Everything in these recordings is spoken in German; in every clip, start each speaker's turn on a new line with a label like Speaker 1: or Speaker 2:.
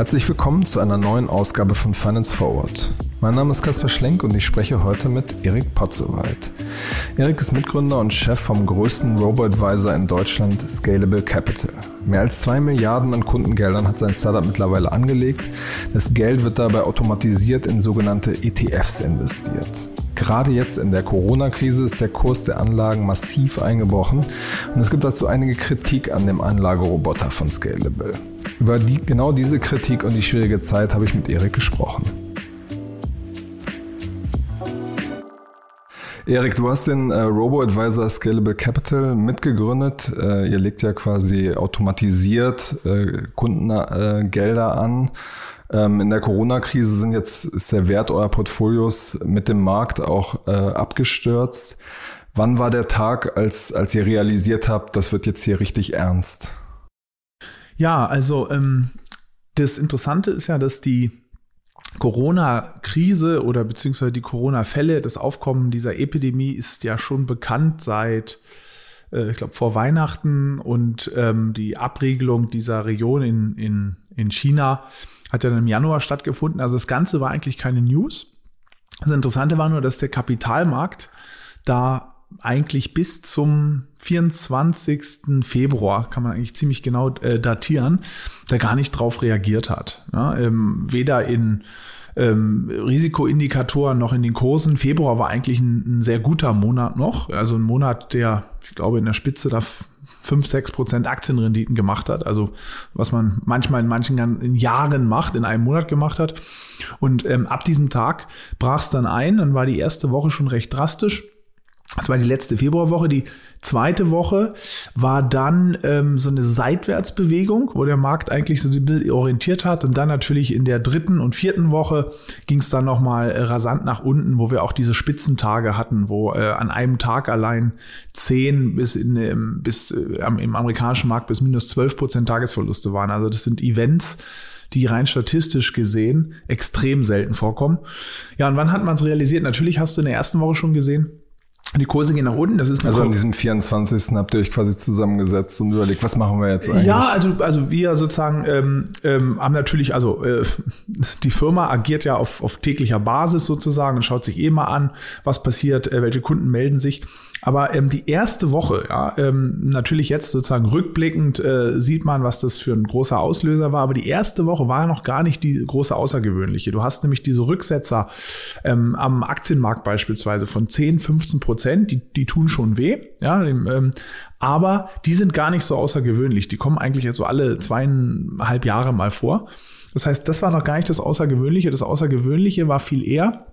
Speaker 1: Herzlich willkommen zu einer neuen Ausgabe von Finance Forward. Mein Name ist Kaspar Schlenk und ich spreche heute mit Erik Potzowald. Erik ist Mitgründer und Chef vom größten Robo-Advisor in Deutschland, Scalable Capital. Mehr als zwei Milliarden an Kundengeldern hat sein Startup mittlerweile angelegt. Das Geld wird dabei automatisiert in sogenannte ETFs investiert. Gerade jetzt in der Corona-Krise ist der Kurs der Anlagen massiv eingebrochen und es gibt dazu einige Kritik an dem Anlageroboter von Scalable. Über die, genau diese Kritik und die schwierige Zeit habe ich mit Erik gesprochen. Erik, du hast den äh, Robo-Advisor Scalable Capital mitgegründet. Äh, ihr legt ja quasi automatisiert äh, Kundengelder an. Ähm, in der Corona-Krise sind jetzt ist der Wert eurer Portfolios mit dem Markt auch äh, abgestürzt. Wann war der Tag, als, als ihr realisiert habt, das wird jetzt hier richtig ernst?
Speaker 2: Ja, also ähm, das Interessante ist ja, dass die Corona-Krise oder beziehungsweise die Corona-Fälle, das Aufkommen dieser Epidemie ist ja schon bekannt seit, äh, ich glaube, vor Weihnachten und ähm, die Abregelung dieser Region in, in, in China hat ja dann im Januar stattgefunden. Also das Ganze war eigentlich keine News. Das Interessante war nur, dass der Kapitalmarkt da eigentlich bis zum 24. Februar, kann man eigentlich ziemlich genau äh, datieren, der gar nicht drauf reagiert hat. Ja, ähm, weder in ähm, Risikoindikatoren noch in den Kursen. Februar war eigentlich ein, ein, sehr guter Monat noch. Also ein Monat, der, ich glaube, in der Spitze da 5, 6 Prozent Aktienrenditen gemacht hat. Also was man manchmal in manchen in Jahren macht, in einem Monat gemacht hat. Und ähm, ab diesem Tag brach es dann ein. Dann war die erste Woche schon recht drastisch. Das war die letzte Februarwoche. Die zweite Woche war dann ähm, so eine Seitwärtsbewegung, wo der Markt eigentlich so ein bisschen orientiert hat. Und dann natürlich in der dritten und vierten Woche ging es dann nochmal äh, rasant nach unten, wo wir auch diese Spitzentage hatten, wo äh, an einem Tag allein 10 bis, in, ähm, bis äh, im amerikanischen Markt bis minus 12 Prozent Tagesverluste waren. Also das sind Events, die rein statistisch gesehen extrem selten vorkommen. Ja, und wann hat man es realisiert? Natürlich hast du in der ersten Woche schon gesehen, die Kurse gehen nach unten. Das ist
Speaker 1: also an diesem 24. habt ihr euch quasi zusammengesetzt und überlegt, was machen wir jetzt eigentlich?
Speaker 2: Ja, also, also wir sozusagen ähm, ähm, haben natürlich, also äh, die Firma agiert ja auf, auf täglicher Basis sozusagen und schaut sich eh mal an, was passiert, äh, welche Kunden melden sich. Aber ähm, die erste Woche, ja, ähm, natürlich jetzt sozusagen rückblickend äh, sieht man, was das für ein großer Auslöser war. Aber die erste Woche war noch gar nicht die große außergewöhnliche. Du hast nämlich diese Rücksetzer ähm, am Aktienmarkt beispielsweise von 10, 15 Prozent, die, die tun schon weh. Ja, ähm, aber die sind gar nicht so außergewöhnlich. Die kommen eigentlich so alle zweieinhalb Jahre mal vor. Das heißt, das war noch gar nicht das Außergewöhnliche. Das Außergewöhnliche war viel eher,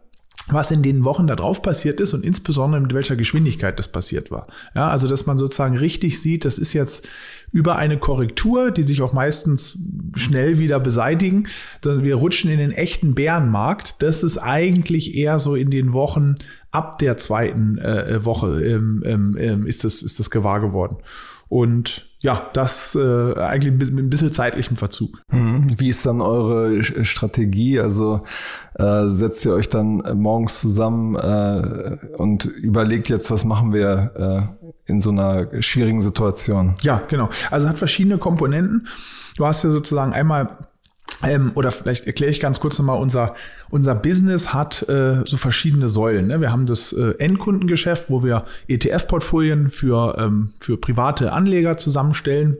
Speaker 2: was in den Wochen darauf passiert ist und insbesondere mit welcher Geschwindigkeit das passiert war. Ja, also dass man sozusagen richtig sieht, das ist jetzt über eine Korrektur, die sich auch meistens schnell wieder beseitigen. Wir rutschen in den echten Bärenmarkt. Das ist eigentlich eher so in den Wochen ab der zweiten äh, Woche ähm, ähm, ähm ist das ist das gewahr geworden. Und ja, das äh, eigentlich mit ein bisschen zeitlichem Verzug.
Speaker 1: Mhm. Wie ist dann eure Strategie? Also äh, setzt ihr euch dann morgens zusammen äh, und überlegt jetzt, was machen wir äh, in so einer schwierigen Situation?
Speaker 2: Ja, genau. Also hat verschiedene Komponenten. Du hast ja sozusagen einmal ähm, oder vielleicht erkläre ich ganz kurz nochmal, unser, unser Business hat äh, so verschiedene Säulen. Ne? Wir haben das äh, Endkundengeschäft, wo wir ETF-Portfolien für, ähm, für private Anleger zusammenstellen.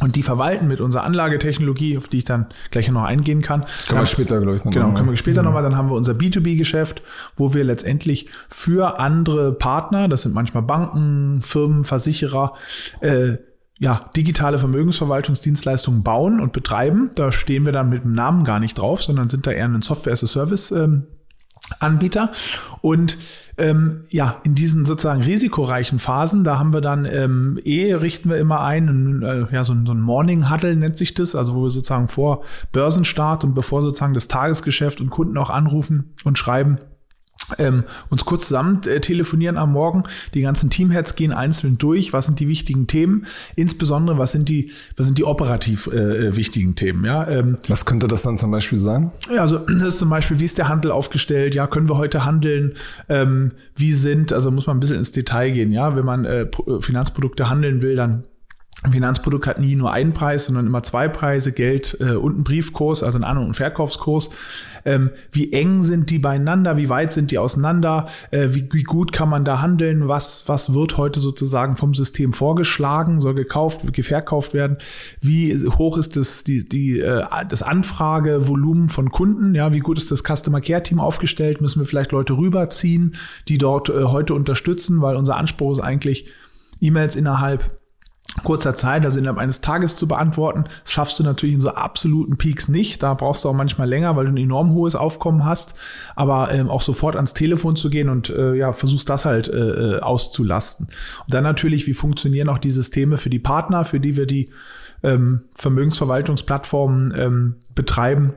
Speaker 2: Und die verwalten mit unserer Anlagetechnologie, auf die ich dann gleich noch eingehen kann.
Speaker 1: Können wir später, glaube ich,
Speaker 2: noch Genau, können wir später nochmal. Dann haben wir unser B2B-Geschäft, wo wir letztendlich für andere Partner, das sind manchmal Banken, Firmen, Versicherer, äh, ja, digitale Vermögensverwaltungsdienstleistungen bauen und betreiben. Da stehen wir dann mit dem Namen gar nicht drauf, sondern sind da eher ein Software-as-a-Service ähm, Anbieter. Und ähm, ja, in diesen sozusagen risikoreichen Phasen, da haben wir dann ähm, eh richten wir immer ein, äh, ja, so, so ein Morning Huddle nennt sich das, also wo wir sozusagen vor Börsenstart und bevor sozusagen das Tagesgeschäft und Kunden auch anrufen und schreiben, ähm, uns kurz zusammen äh, telefonieren am Morgen. Die ganzen Teamheads gehen einzeln durch. Was sind die wichtigen Themen? Insbesondere, was sind die, was sind die operativ äh, wichtigen Themen? Ja,
Speaker 1: ähm, was könnte das dann zum Beispiel sein?
Speaker 2: Ja, also das ist zum Beispiel, wie ist der Handel aufgestellt? Ja, können wir heute handeln? Ähm, wie sind, also muss man ein bisschen ins Detail gehen. Ja, wenn man äh, Finanzprodukte handeln will, dann ein Finanzprodukt hat nie nur einen Preis, sondern immer zwei Preise, Geld äh, und einen Briefkurs, also einen An- und Verkaufskurs. Ähm, wie eng sind die beieinander? Wie weit sind die auseinander? Äh, wie, wie, gut kann man da handeln? Was, was wird heute sozusagen vom System vorgeschlagen? Soll gekauft, verkauft werden? Wie hoch ist das, die, die, äh, das Anfragevolumen von Kunden? Ja, wie gut ist das Customer Care Team aufgestellt? Müssen wir vielleicht Leute rüberziehen, die dort äh, heute unterstützen? Weil unser Anspruch ist eigentlich, E-Mails innerhalb kurzer Zeit, also innerhalb eines Tages zu beantworten. Das schaffst du natürlich in so absoluten Peaks nicht. Da brauchst du auch manchmal länger, weil du ein enorm hohes Aufkommen hast. Aber ähm, auch sofort ans Telefon zu gehen und äh, ja, versuchst das halt äh, äh, auszulasten. Und dann natürlich, wie funktionieren auch die Systeme für die Partner, für die wir die ähm, Vermögensverwaltungsplattformen ähm, betreiben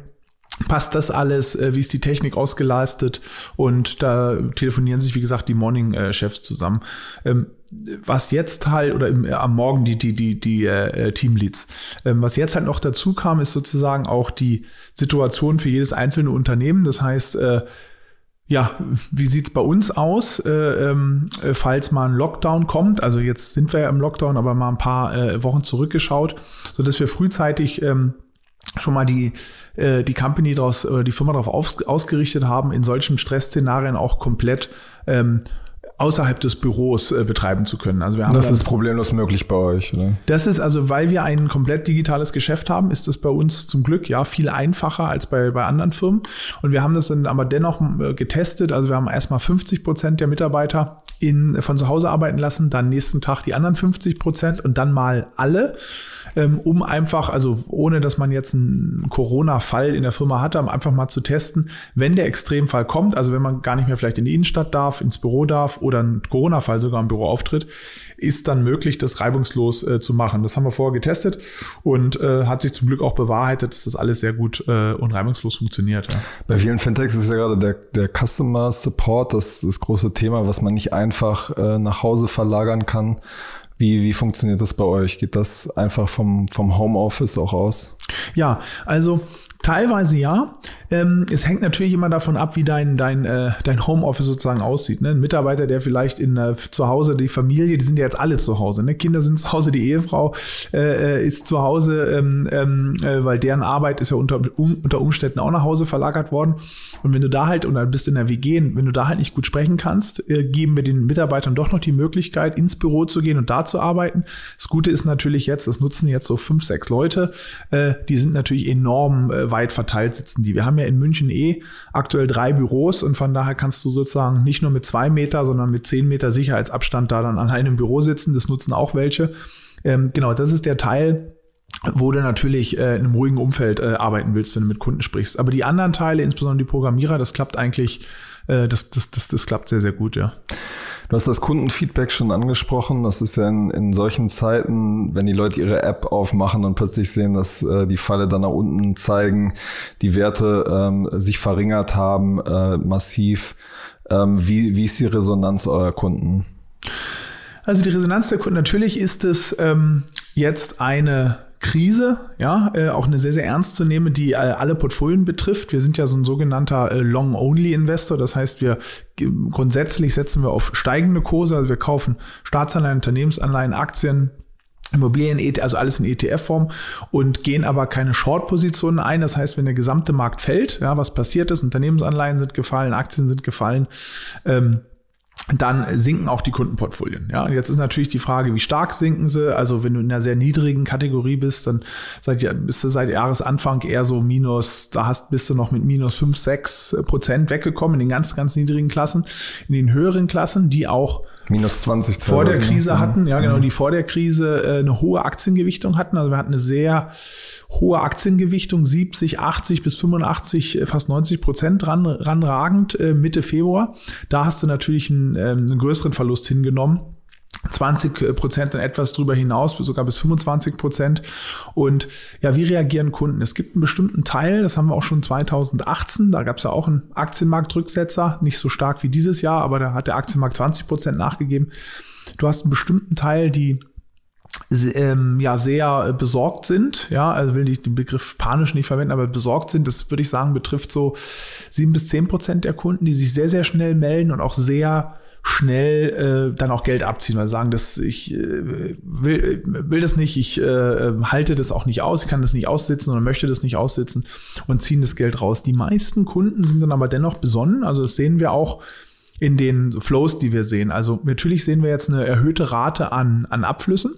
Speaker 2: passt das alles, äh, wie ist die Technik ausgelastet und da telefonieren sich, wie gesagt, die Morning-Chefs zusammen. Ähm, was jetzt halt, oder im, äh, am Morgen die, die, die, die äh, Teamleads. Ähm, was jetzt halt noch dazu kam, ist sozusagen auch die Situation für jedes einzelne Unternehmen. Das heißt, äh, ja, wie sieht's bei uns aus, äh, ähm, äh, falls mal ein Lockdown kommt? Also jetzt sind wir ja im Lockdown, aber mal ein paar äh, Wochen zurückgeschaut, so dass wir frühzeitig ähm, schon mal die, äh, die Company daraus oder die Firma darauf aus, ausgerichtet haben, in solchen Stressszenarien auch komplett ähm, außerhalb des Büros äh, betreiben zu können.
Speaker 1: Also wir haben das ist problemlos möglich bei euch, oder?
Speaker 2: Das ist also, weil wir ein komplett digitales Geschäft haben, ist das bei uns zum Glück ja viel einfacher als bei, bei anderen Firmen. Und wir haben das dann aber dennoch äh, getestet. Also wir haben erstmal 50 Prozent der Mitarbeiter in, von zu Hause arbeiten lassen, dann nächsten Tag die anderen 50 Prozent und dann mal alle um einfach, also ohne dass man jetzt einen Corona-Fall in der Firma hatte, um einfach mal zu testen, wenn der Extremfall kommt, also wenn man gar nicht mehr vielleicht in die Innenstadt darf, ins Büro darf oder ein Corona-Fall sogar im Büro auftritt, ist dann möglich, das reibungslos äh, zu machen. Das haben wir vorher getestet und äh, hat sich zum Glück auch bewahrheitet, dass das alles sehr gut äh, und reibungslos funktioniert. Ja.
Speaker 1: Bei vielen Fintechs ist ja gerade der, der Customer Support das, das große Thema, was man nicht einfach äh, nach Hause verlagern kann wie, wie funktioniert das bei euch? Geht das einfach vom, vom Homeoffice auch aus?
Speaker 2: Ja, also Teilweise ja. Ähm, es hängt natürlich immer davon ab, wie dein, dein, äh, dein Homeoffice sozusagen aussieht. Ne? Ein Mitarbeiter, der vielleicht in äh, zu Hause, die Familie, die sind ja jetzt alle zu Hause. Ne? Kinder sind zu Hause, die Ehefrau äh, äh ist zu Hause, ähm, ähm, äh, weil deren Arbeit ist ja unter, um, unter Umständen auch nach Hause verlagert worden. Und wenn du da halt, oder bist in der WG, wenn du da halt nicht gut sprechen kannst, äh, geben wir den Mitarbeitern doch noch die Möglichkeit, ins Büro zu gehen und da zu arbeiten. Das Gute ist natürlich jetzt, das nutzen jetzt so fünf, sechs Leute, äh, die sind natürlich enorm äh, weit verteilt sitzen die. Wir haben ja in München eh aktuell drei Büros und von daher kannst du sozusagen nicht nur mit zwei Meter, sondern mit zehn Meter Sicherheitsabstand da dann an einem Büro sitzen. Das nutzen auch welche. Ähm, genau, das ist der Teil, wo du natürlich äh, in einem ruhigen Umfeld äh, arbeiten willst, wenn du mit Kunden sprichst. Aber die anderen Teile, insbesondere die Programmierer, das klappt eigentlich, das, das, das, das klappt sehr, sehr gut, ja.
Speaker 1: Du hast das Kundenfeedback schon angesprochen. Das ist ja in, in solchen Zeiten, wenn die Leute ihre App aufmachen und plötzlich sehen, dass äh, die Falle dann nach unten zeigen, die Werte ähm, sich verringert haben, äh, massiv. Ähm, wie, wie ist die Resonanz eurer Kunden?
Speaker 2: Also die Resonanz der Kunden, natürlich ist es ähm, jetzt eine Krise, ja, äh, auch eine sehr, sehr ernst zu nehmen, die äh, alle Portfolien betrifft. Wir sind ja so ein sogenannter äh, Long-Only-Investor. Das heißt, wir grundsätzlich setzen wir auf steigende Kurse. Also wir kaufen Staatsanleihen, Unternehmensanleihen, Aktien, Immobilien, e also alles in ETF-Form und gehen aber keine Short-Positionen ein. Das heißt, wenn der gesamte Markt fällt, ja, was passiert ist, Unternehmensanleihen sind gefallen, Aktien sind gefallen, ähm, dann sinken auch die Kundenportfolien. Ja, und jetzt ist natürlich die Frage, wie stark sinken sie? Also wenn du in einer sehr niedrigen Kategorie bist, dann seit, bist du seit Jahresanfang eher so minus, da hast, bist du noch mit minus 5, 6 Prozent weggekommen in den ganz, ganz niedrigen Klassen. In den höheren Klassen, die auch
Speaker 1: minus 20
Speaker 2: vor der Krise hatten, ja genau, mhm. die vor der Krise äh, eine hohe Aktiengewichtung hatten. Also wir hatten eine sehr hohe Aktiengewichtung, 70, 80 bis 85, äh, fast 90 Prozent ran, ranragend äh, Mitte Februar. Da hast du natürlich einen, äh, einen größeren Verlust hingenommen 20 Prozent und etwas drüber hinaus, sogar bis 25 Prozent. Und ja, wie reagieren Kunden? Es gibt einen bestimmten Teil, das haben wir auch schon 2018, da gab es ja auch einen Aktienmarktrücksetzer, nicht so stark wie dieses Jahr, aber da hat der Aktienmarkt 20 Prozent nachgegeben. Du hast einen bestimmten Teil, die ähm, ja sehr besorgt sind, ja, also will ich den Begriff panisch nicht verwenden, aber besorgt sind, das würde ich sagen, betrifft so sieben bis zehn Prozent der Kunden, die sich sehr, sehr schnell melden und auch sehr schnell äh, dann auch Geld abziehen, weil sagen, dass ich äh, will, will das nicht, ich äh, halte das auch nicht aus, ich kann das nicht aussitzen oder möchte das nicht aussitzen und ziehen das Geld raus. Die meisten Kunden sind dann aber dennoch besonnen, also das sehen wir auch in den Flows, die wir sehen. Also natürlich sehen wir jetzt eine erhöhte Rate an, an Abflüssen.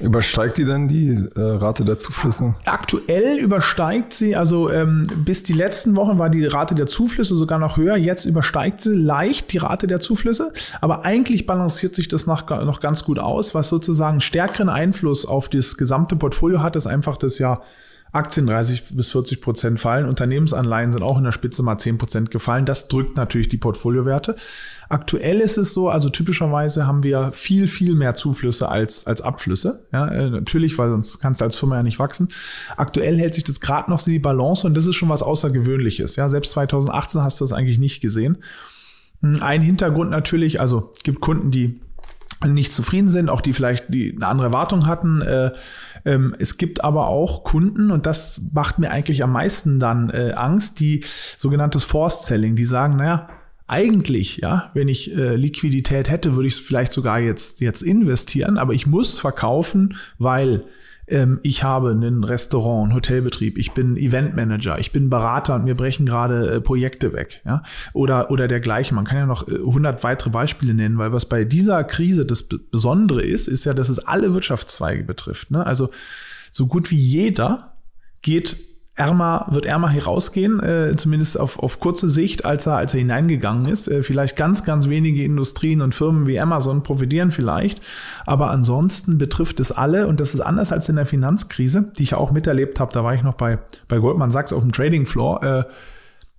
Speaker 1: Übersteigt die denn die äh, Rate der Zuflüsse?
Speaker 2: Aktuell übersteigt sie, also ähm, bis die letzten Wochen war die Rate der Zuflüsse sogar noch höher. Jetzt übersteigt sie leicht die Rate der Zuflüsse, aber eigentlich balanciert sich das noch, noch ganz gut aus. Was sozusagen stärkeren Einfluss auf das gesamte Portfolio hat, ist einfach das ja Aktien 30 bis 40 Prozent fallen. Unternehmensanleihen sind auch in der Spitze mal 10 Prozent gefallen. Das drückt natürlich die Portfoliowerte. Aktuell ist es so, also typischerweise haben wir viel, viel mehr Zuflüsse als, als Abflüsse. Ja, äh, natürlich, weil sonst kannst du als Firma ja nicht wachsen. Aktuell hält sich das gerade noch so die Balance und das ist schon was Außergewöhnliches. Ja, selbst 2018 hast du das eigentlich nicht gesehen. Hm, ein Hintergrund natürlich, also gibt Kunden, die nicht zufrieden sind, auch die vielleicht die eine andere Erwartung hatten. Äh, ähm, es gibt aber auch Kunden, und das macht mir eigentlich am meisten dann äh, Angst, die sogenanntes Forced Selling, die sagen, naja, eigentlich, ja, wenn ich äh, Liquidität hätte, würde ich es vielleicht sogar jetzt, jetzt investieren, aber ich muss verkaufen, weil ähm, ich habe ein Restaurant, einen Hotelbetrieb, ich bin Eventmanager, ich bin Berater und mir brechen gerade äh, Projekte weg, ja, oder, oder dergleichen. Man kann ja noch äh, 100 weitere Beispiele nennen, weil was bei dieser Krise das Besondere ist, ist ja, dass es alle Wirtschaftszweige betrifft. Ne? Also so gut wie jeder geht ärmer, wird ärmer herausgehen, äh, zumindest auf, auf kurze Sicht, als er, als er hineingegangen ist. Äh, vielleicht ganz, ganz wenige Industrien und Firmen wie Amazon profitieren vielleicht, aber ansonsten betrifft es alle und das ist anders als in der Finanzkrise, die ich auch miterlebt habe. Da war ich noch bei, bei Goldman Sachs auf dem Trading Floor. Äh,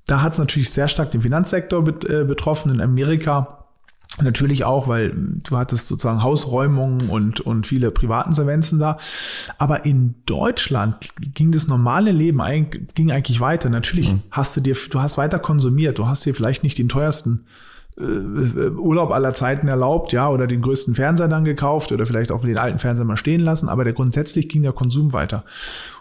Speaker 2: da hat es natürlich sehr stark den Finanzsektor bet, äh, betroffen. In Amerika Natürlich auch, weil du hattest sozusagen Hausräumungen und, und viele Privatinsolvenzen da. Aber in Deutschland ging das normale Leben ging eigentlich weiter. Natürlich mhm. hast du dir, du hast weiter konsumiert. Du hast dir vielleicht nicht den teuersten äh, Urlaub aller Zeiten erlaubt, ja, oder den größten Fernseher dann gekauft oder vielleicht auch den alten Fernseher mal stehen lassen. Aber der grundsätzlich ging der Konsum weiter.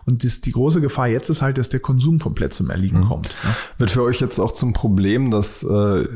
Speaker 2: Und das, die große Gefahr jetzt ist halt, dass der Konsum komplett zum Erliegen mhm. kommt. Ja.
Speaker 1: Wird für euch jetzt auch zum Problem, dass äh,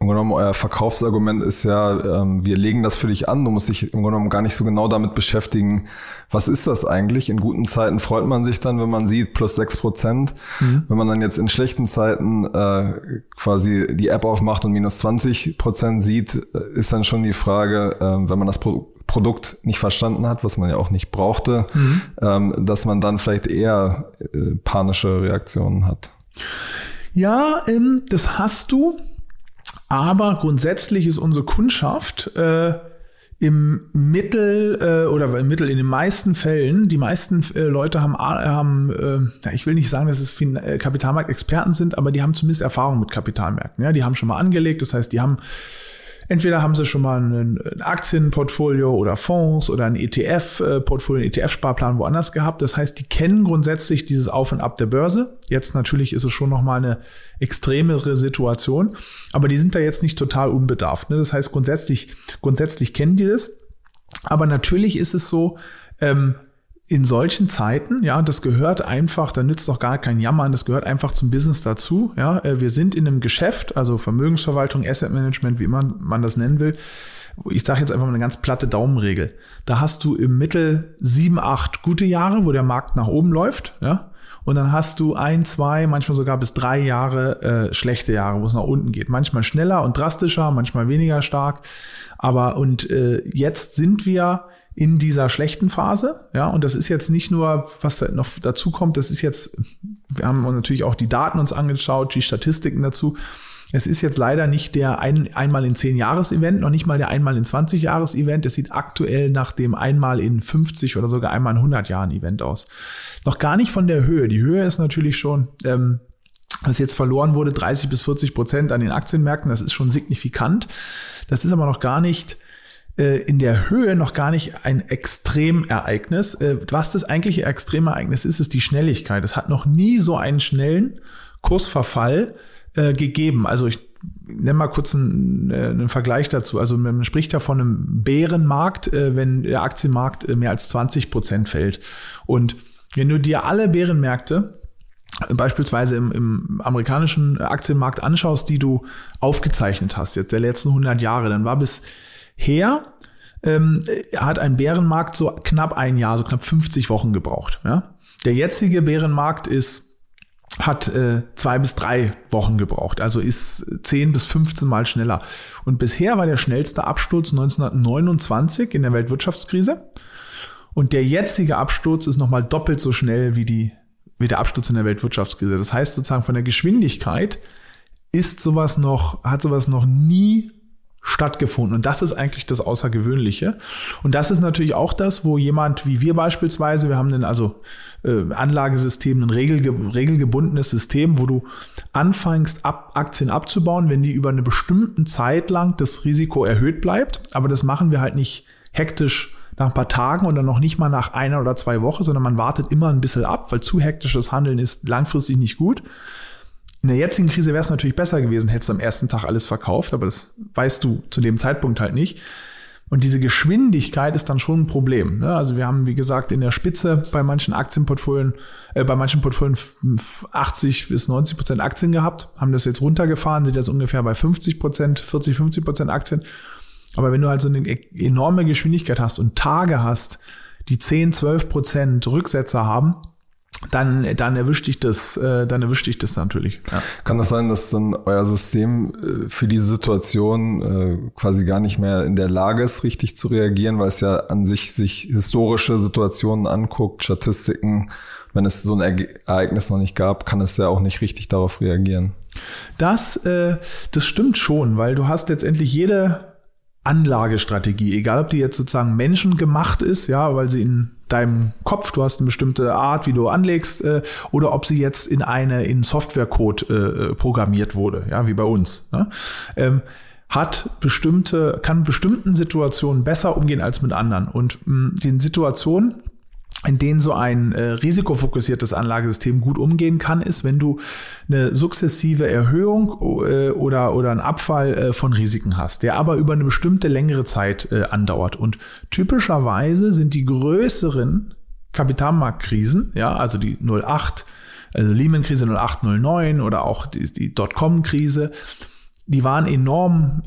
Speaker 1: im Grunde genommen, euer Verkaufsargument ist ja, ähm, wir legen das für dich an. Du musst dich im Grunde genommen gar nicht so genau damit beschäftigen, was ist das eigentlich? In guten Zeiten freut man sich dann, wenn man sieht, plus sechs Prozent. Mhm. Wenn man dann jetzt in schlechten Zeiten äh, quasi die App aufmacht und minus 20 Prozent sieht, äh, ist dann schon die Frage, äh, wenn man das Pro Produkt nicht verstanden hat, was man ja auch nicht brauchte, mhm. ähm, dass man dann vielleicht eher äh, panische Reaktionen hat.
Speaker 2: Ja, ähm, das hast du. Aber grundsätzlich ist unsere Kundschaft äh, im Mittel äh, oder im Mittel in den meisten Fällen, die meisten äh, Leute haben, haben äh, ich will nicht sagen, dass es fin äh, Kapitalmarktexperten sind, aber die haben zumindest Erfahrung mit Kapitalmärkten. Ja, die haben schon mal angelegt, das heißt, die haben Entweder haben sie schon mal ein Aktienportfolio oder Fonds oder ein ETF-Portfolio, einen ETF-Sparplan woanders gehabt. Das heißt, die kennen grundsätzlich dieses Auf und Ab der Börse. Jetzt natürlich ist es schon noch mal eine extremere Situation, aber die sind da jetzt nicht total unbedarft. Ne? Das heißt, grundsätzlich, grundsätzlich kennen die das. Aber natürlich ist es so, ähm, in solchen Zeiten, ja, das gehört einfach, da nützt doch gar kein Jammern, das gehört einfach zum Business dazu. Ja, äh, wir sind in einem Geschäft, also Vermögensverwaltung, Asset Management, wie man, man das nennen will. Ich sage jetzt einfach mal eine ganz platte Daumenregel. Da hast du im Mittel sieben, acht gute Jahre, wo der Markt nach oben läuft, ja. Und dann hast du ein, zwei, manchmal sogar bis drei Jahre äh, schlechte Jahre, wo es nach unten geht. Manchmal schneller und drastischer, manchmal weniger stark. Aber und äh, jetzt sind wir in dieser schlechten Phase. Ja, und das ist jetzt nicht nur, was da noch dazu kommt, das ist jetzt, wir haben uns natürlich auch die Daten uns angeschaut, die Statistiken dazu. Es ist jetzt leider nicht der ein, einmal in 10 Jahres Event, noch nicht mal der einmal in 20 Jahres Event. Es sieht aktuell nach dem einmal in 50 oder sogar einmal in 100 Jahren Event aus. Noch gar nicht von der Höhe. Die Höhe ist natürlich schon, ähm, was jetzt verloren wurde, 30 bis 40 Prozent an den Aktienmärkten. Das ist schon signifikant. Das ist aber noch gar nicht in der Höhe noch gar nicht ein Extremereignis. Äh, was das eigentliche Extremereignis ist, ist die Schnelligkeit. Es hat noch nie so einen schnellen Kursverfall äh, gegeben. Also ich nenne mal kurz einen, äh, einen Vergleich dazu. Also man spricht ja von einem Bärenmarkt, äh, wenn der Aktienmarkt äh, mehr als 20 Prozent fällt. Und wenn du dir alle Bärenmärkte beispielsweise im, im amerikanischen Aktienmarkt anschaust, die du aufgezeichnet hast, jetzt der letzten 100 Jahre, dann war bisher ähm, hat ein Bärenmarkt so knapp ein Jahr, so knapp 50 Wochen gebraucht. Ja? Der jetzige Bärenmarkt ist hat äh, zwei bis drei Wochen gebraucht, also ist zehn bis 15 Mal schneller. Und bisher war der schnellste Absturz 1929 in der Weltwirtschaftskrise. Und der jetzige Absturz ist nochmal doppelt so schnell wie, die, wie der Absturz in der Weltwirtschaftskrise. Das heißt sozusagen von der Geschwindigkeit ist sowas noch, hat sowas noch nie stattgefunden. Und das ist eigentlich das Außergewöhnliche. Und das ist natürlich auch das, wo jemand wie wir beispielsweise, wir haben ein also äh, Anlagesystem, ein regelge regelgebundenes System, wo du anfängst, ab, Aktien abzubauen, wenn die über eine bestimmte Zeit lang das Risiko erhöht bleibt. Aber das machen wir halt nicht hektisch nach ein paar Tagen oder noch nicht mal nach einer oder zwei Wochen, sondern man wartet immer ein bisschen ab, weil zu hektisches Handeln ist langfristig nicht gut. In der jetzigen Krise wäre es natürlich besser gewesen, hättest du am ersten Tag alles verkauft, aber das weißt du zu dem Zeitpunkt halt nicht. Und diese Geschwindigkeit ist dann schon ein Problem. Ne? Also wir haben, wie gesagt, in der Spitze bei manchen Aktienportfolien, äh, bei manchen Portfolien 80 bis 90 Prozent Aktien gehabt, haben das jetzt runtergefahren, sind jetzt ungefähr bei 50 Prozent, 40, 50 Prozent Aktien. Aber wenn du halt so eine e-, enorme Geschwindigkeit hast und Tage hast, die 10, 12 Prozent Rücksetzer haben, dann, dann erwischt dich das, äh, dann erwischt dich das natürlich.
Speaker 1: Ja. Kann das sein, dass dann euer System äh, für diese Situation äh, quasi gar nicht mehr in der Lage ist, richtig zu reagieren, weil es ja an sich sich historische Situationen anguckt, Statistiken, wenn es so ein Ereignis noch nicht gab, kann es ja auch nicht richtig darauf reagieren.
Speaker 2: Das, äh, das stimmt schon, weil du hast letztendlich jede Anlagestrategie, egal ob die jetzt sozusagen menschengemacht ist, ja, weil sie in deinem Kopf, du hast eine bestimmte Art, wie du anlegst, äh, oder ob sie jetzt in eine in Softwarecode äh, programmiert wurde, ja, wie bei uns. Ne? Ähm, hat bestimmte, kann bestimmten Situationen besser umgehen als mit anderen. Und mh, den Situationen, in denen so ein äh, risikofokussiertes Anlagesystem gut umgehen kann, ist, wenn du eine sukzessive Erhöhung äh, oder, oder einen Abfall äh, von Risiken hast, der aber über eine bestimmte längere Zeit äh, andauert. Und typischerweise sind die größeren Kapitalmarktkrisen, ja, also die 08, also Lehman-Krise 08, 09 oder auch die, die Dotcom-Krise, die waren enorm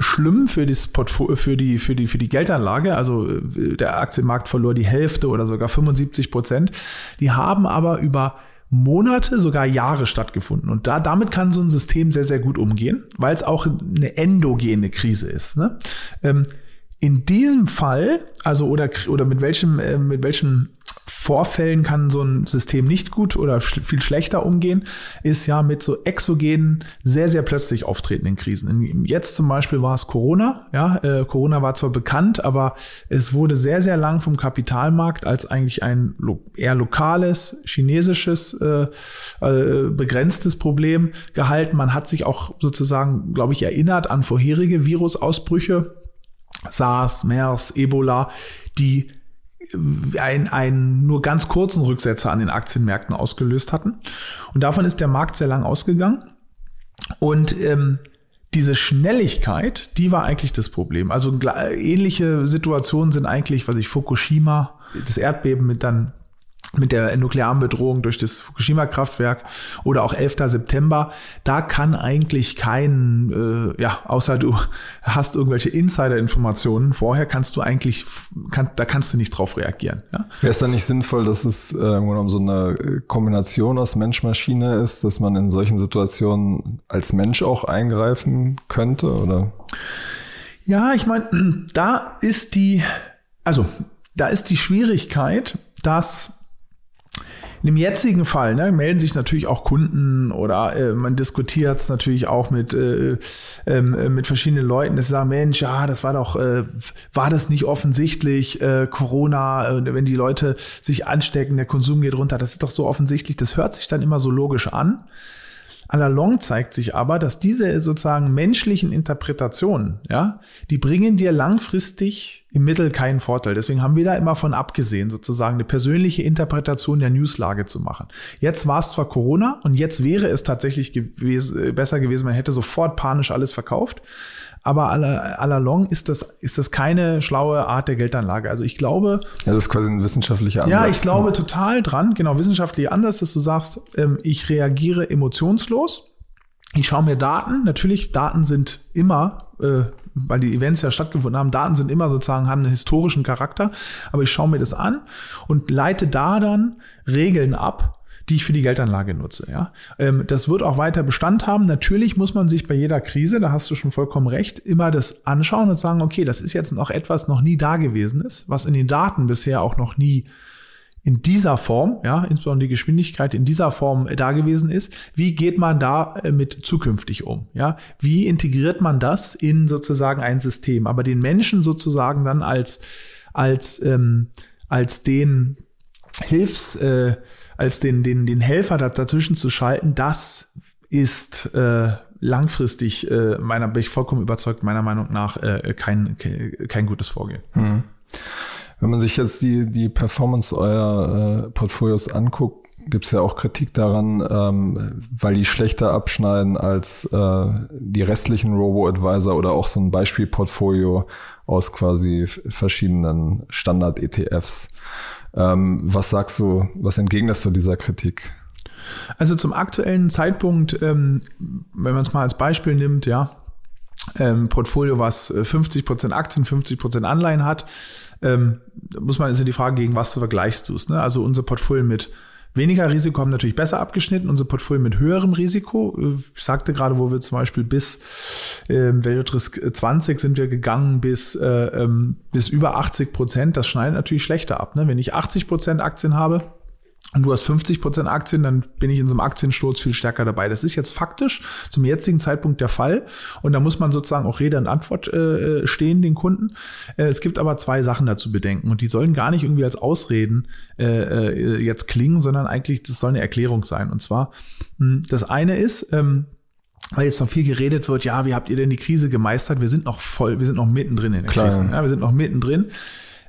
Speaker 2: schlimm für, Portfolio, für, die, für, die, für die Geldanlage. Also äh, der Aktienmarkt verlor die Hälfte oder sogar 75 Prozent. Die haben aber über Monate, sogar Jahre stattgefunden. Und da, damit kann so ein System sehr, sehr gut umgehen, weil es auch eine endogene Krise ist. Ne? Ähm, in diesem Fall, also oder, oder mit welchem, äh, mit welchem Vorfällen kann so ein System nicht gut oder sch viel schlechter umgehen, ist ja mit so exogenen, sehr, sehr plötzlich auftretenden Krisen. Jetzt zum Beispiel war es Corona. Ja, äh, Corona war zwar bekannt, aber es wurde sehr, sehr lang vom Kapitalmarkt als eigentlich ein lo eher lokales, chinesisches, äh, äh, begrenztes Problem gehalten. Man hat sich auch sozusagen, glaube ich, erinnert an vorherige Virusausbrüche, SARS, MERS, Ebola, die ein, einen nur ganz kurzen Rücksetzer an den Aktienmärkten ausgelöst hatten. Und davon ist der Markt sehr lang ausgegangen. Und ähm, diese Schnelligkeit, die war eigentlich das Problem. Also ähnliche Situationen sind eigentlich, was ich Fukushima, das Erdbeben mit dann mit der nuklearen Bedrohung durch das Fukushima-Kraftwerk oder auch 11. September, da kann eigentlich kein, äh, ja, außer du hast irgendwelche Insider-Informationen vorher, kannst du eigentlich, kann, da kannst du nicht drauf reagieren. Ja?
Speaker 1: Wäre es dann nicht sinnvoll, dass es äh, genommen so eine Kombination aus Mensch-Maschine ist, dass man in solchen Situationen als Mensch auch eingreifen könnte, oder?
Speaker 2: Ja, ich meine, da ist die, also da ist die Schwierigkeit, dass in dem jetzigen Fall ne, melden sich natürlich auch Kunden oder äh, man diskutiert es natürlich auch mit, äh, äh, mit verschiedenen Leuten, dass sie sagen, Mensch, ja, das war doch, äh, war das nicht offensichtlich, äh, Corona, äh, wenn die Leute sich anstecken, der Konsum geht runter, das ist doch so offensichtlich, das hört sich dann immer so logisch an. Allalong zeigt sich aber, dass diese sozusagen menschlichen Interpretationen, ja, die bringen dir langfristig im Mittel keinen Vorteil. Deswegen haben wir da immer von abgesehen, sozusagen eine persönliche Interpretation der Newslage zu machen. Jetzt war es zwar Corona und jetzt wäre es tatsächlich gewesen, besser gewesen, man hätte sofort panisch alles verkauft. Aber allalong ist das, ist das keine schlaue Art der Geldanlage. Also ich glaube.
Speaker 1: Das ist quasi ein wissenschaftlicher Ansatz.
Speaker 2: Ja, ich glaube total dran, genau, wissenschaftlicher Ansatz, dass du sagst, ähm, ich reagiere emotionslos. Ich schaue mir Daten. Natürlich, Daten sind immer, äh, weil die Events ja stattgefunden haben, Daten sind immer sozusagen, haben einen historischen Charakter. Aber ich schaue mir das an und leite da dann Regeln ab, die ich für die Geldanlage nutze. Ja, ähm, das wird auch weiter Bestand haben. Natürlich muss man sich bei jeder Krise, da hast du schon vollkommen recht, immer das anschauen und sagen, okay, das ist jetzt noch etwas noch nie da gewesen ist, was in den Daten bisher auch noch nie in dieser Form, ja, insbesondere die Geschwindigkeit in dieser Form da gewesen ist. Wie geht man da äh, mit zukünftig um? Ja, wie integriert man das in sozusagen ein System? Aber den Menschen sozusagen dann als als ähm, als den Hilfs äh, als den, den, den Helfer dazwischen zu schalten, das ist äh, langfristig, äh, meiner bin ich vollkommen überzeugt, meiner Meinung nach äh, kein, kein gutes Vorgehen. Hm.
Speaker 1: Wenn man sich jetzt die, die Performance eurer äh, Portfolios anguckt, gibt es ja auch Kritik daran, ähm, weil die schlechter abschneiden als äh, die restlichen Robo-Advisor oder auch so ein Beispielportfolio aus quasi verschiedenen Standard-ETFs. Ähm, was sagst du, was entgegnest du dieser Kritik?
Speaker 2: Also zum aktuellen Zeitpunkt, ähm, wenn man es mal als Beispiel nimmt, ja, ähm, Portfolio, was 50% äh, Aktien, 50% Anleihen hat, ähm, muss man, ist ja die Frage, gegen was du vergleichst du es. Ne? Also unser Portfolio mit weniger Risiko haben natürlich besser abgeschnitten. Unser Portfolio mit höherem Risiko, äh, ich sagte gerade, wo wir zum Beispiel bis äh, Weltrisk 20 sind wir gegangen bis, äh, ähm, bis über 80 Prozent. Das schneidet natürlich schlechter ab. Ne? Wenn ich 80 Prozent Aktien habe, und du hast 50 Prozent Aktien, dann bin ich in so einem Aktiensturz viel stärker dabei. Das ist jetzt faktisch zum jetzigen Zeitpunkt der Fall. Und da muss man sozusagen auch Rede und Antwort äh, stehen, den Kunden. Äh, es gibt aber zwei Sachen dazu bedenken. Und die sollen gar nicht irgendwie als Ausreden äh, äh jetzt klingen, sondern eigentlich, das soll eine Erklärung sein. Und zwar, mh, hm, das eine ist, ähm, weil jetzt noch viel geredet wird, ja, wie habt ihr denn die Krise gemeistert? Wir sind noch voll, wir sind noch mittendrin in der Klar. Krise. Ja, wir sind noch mittendrin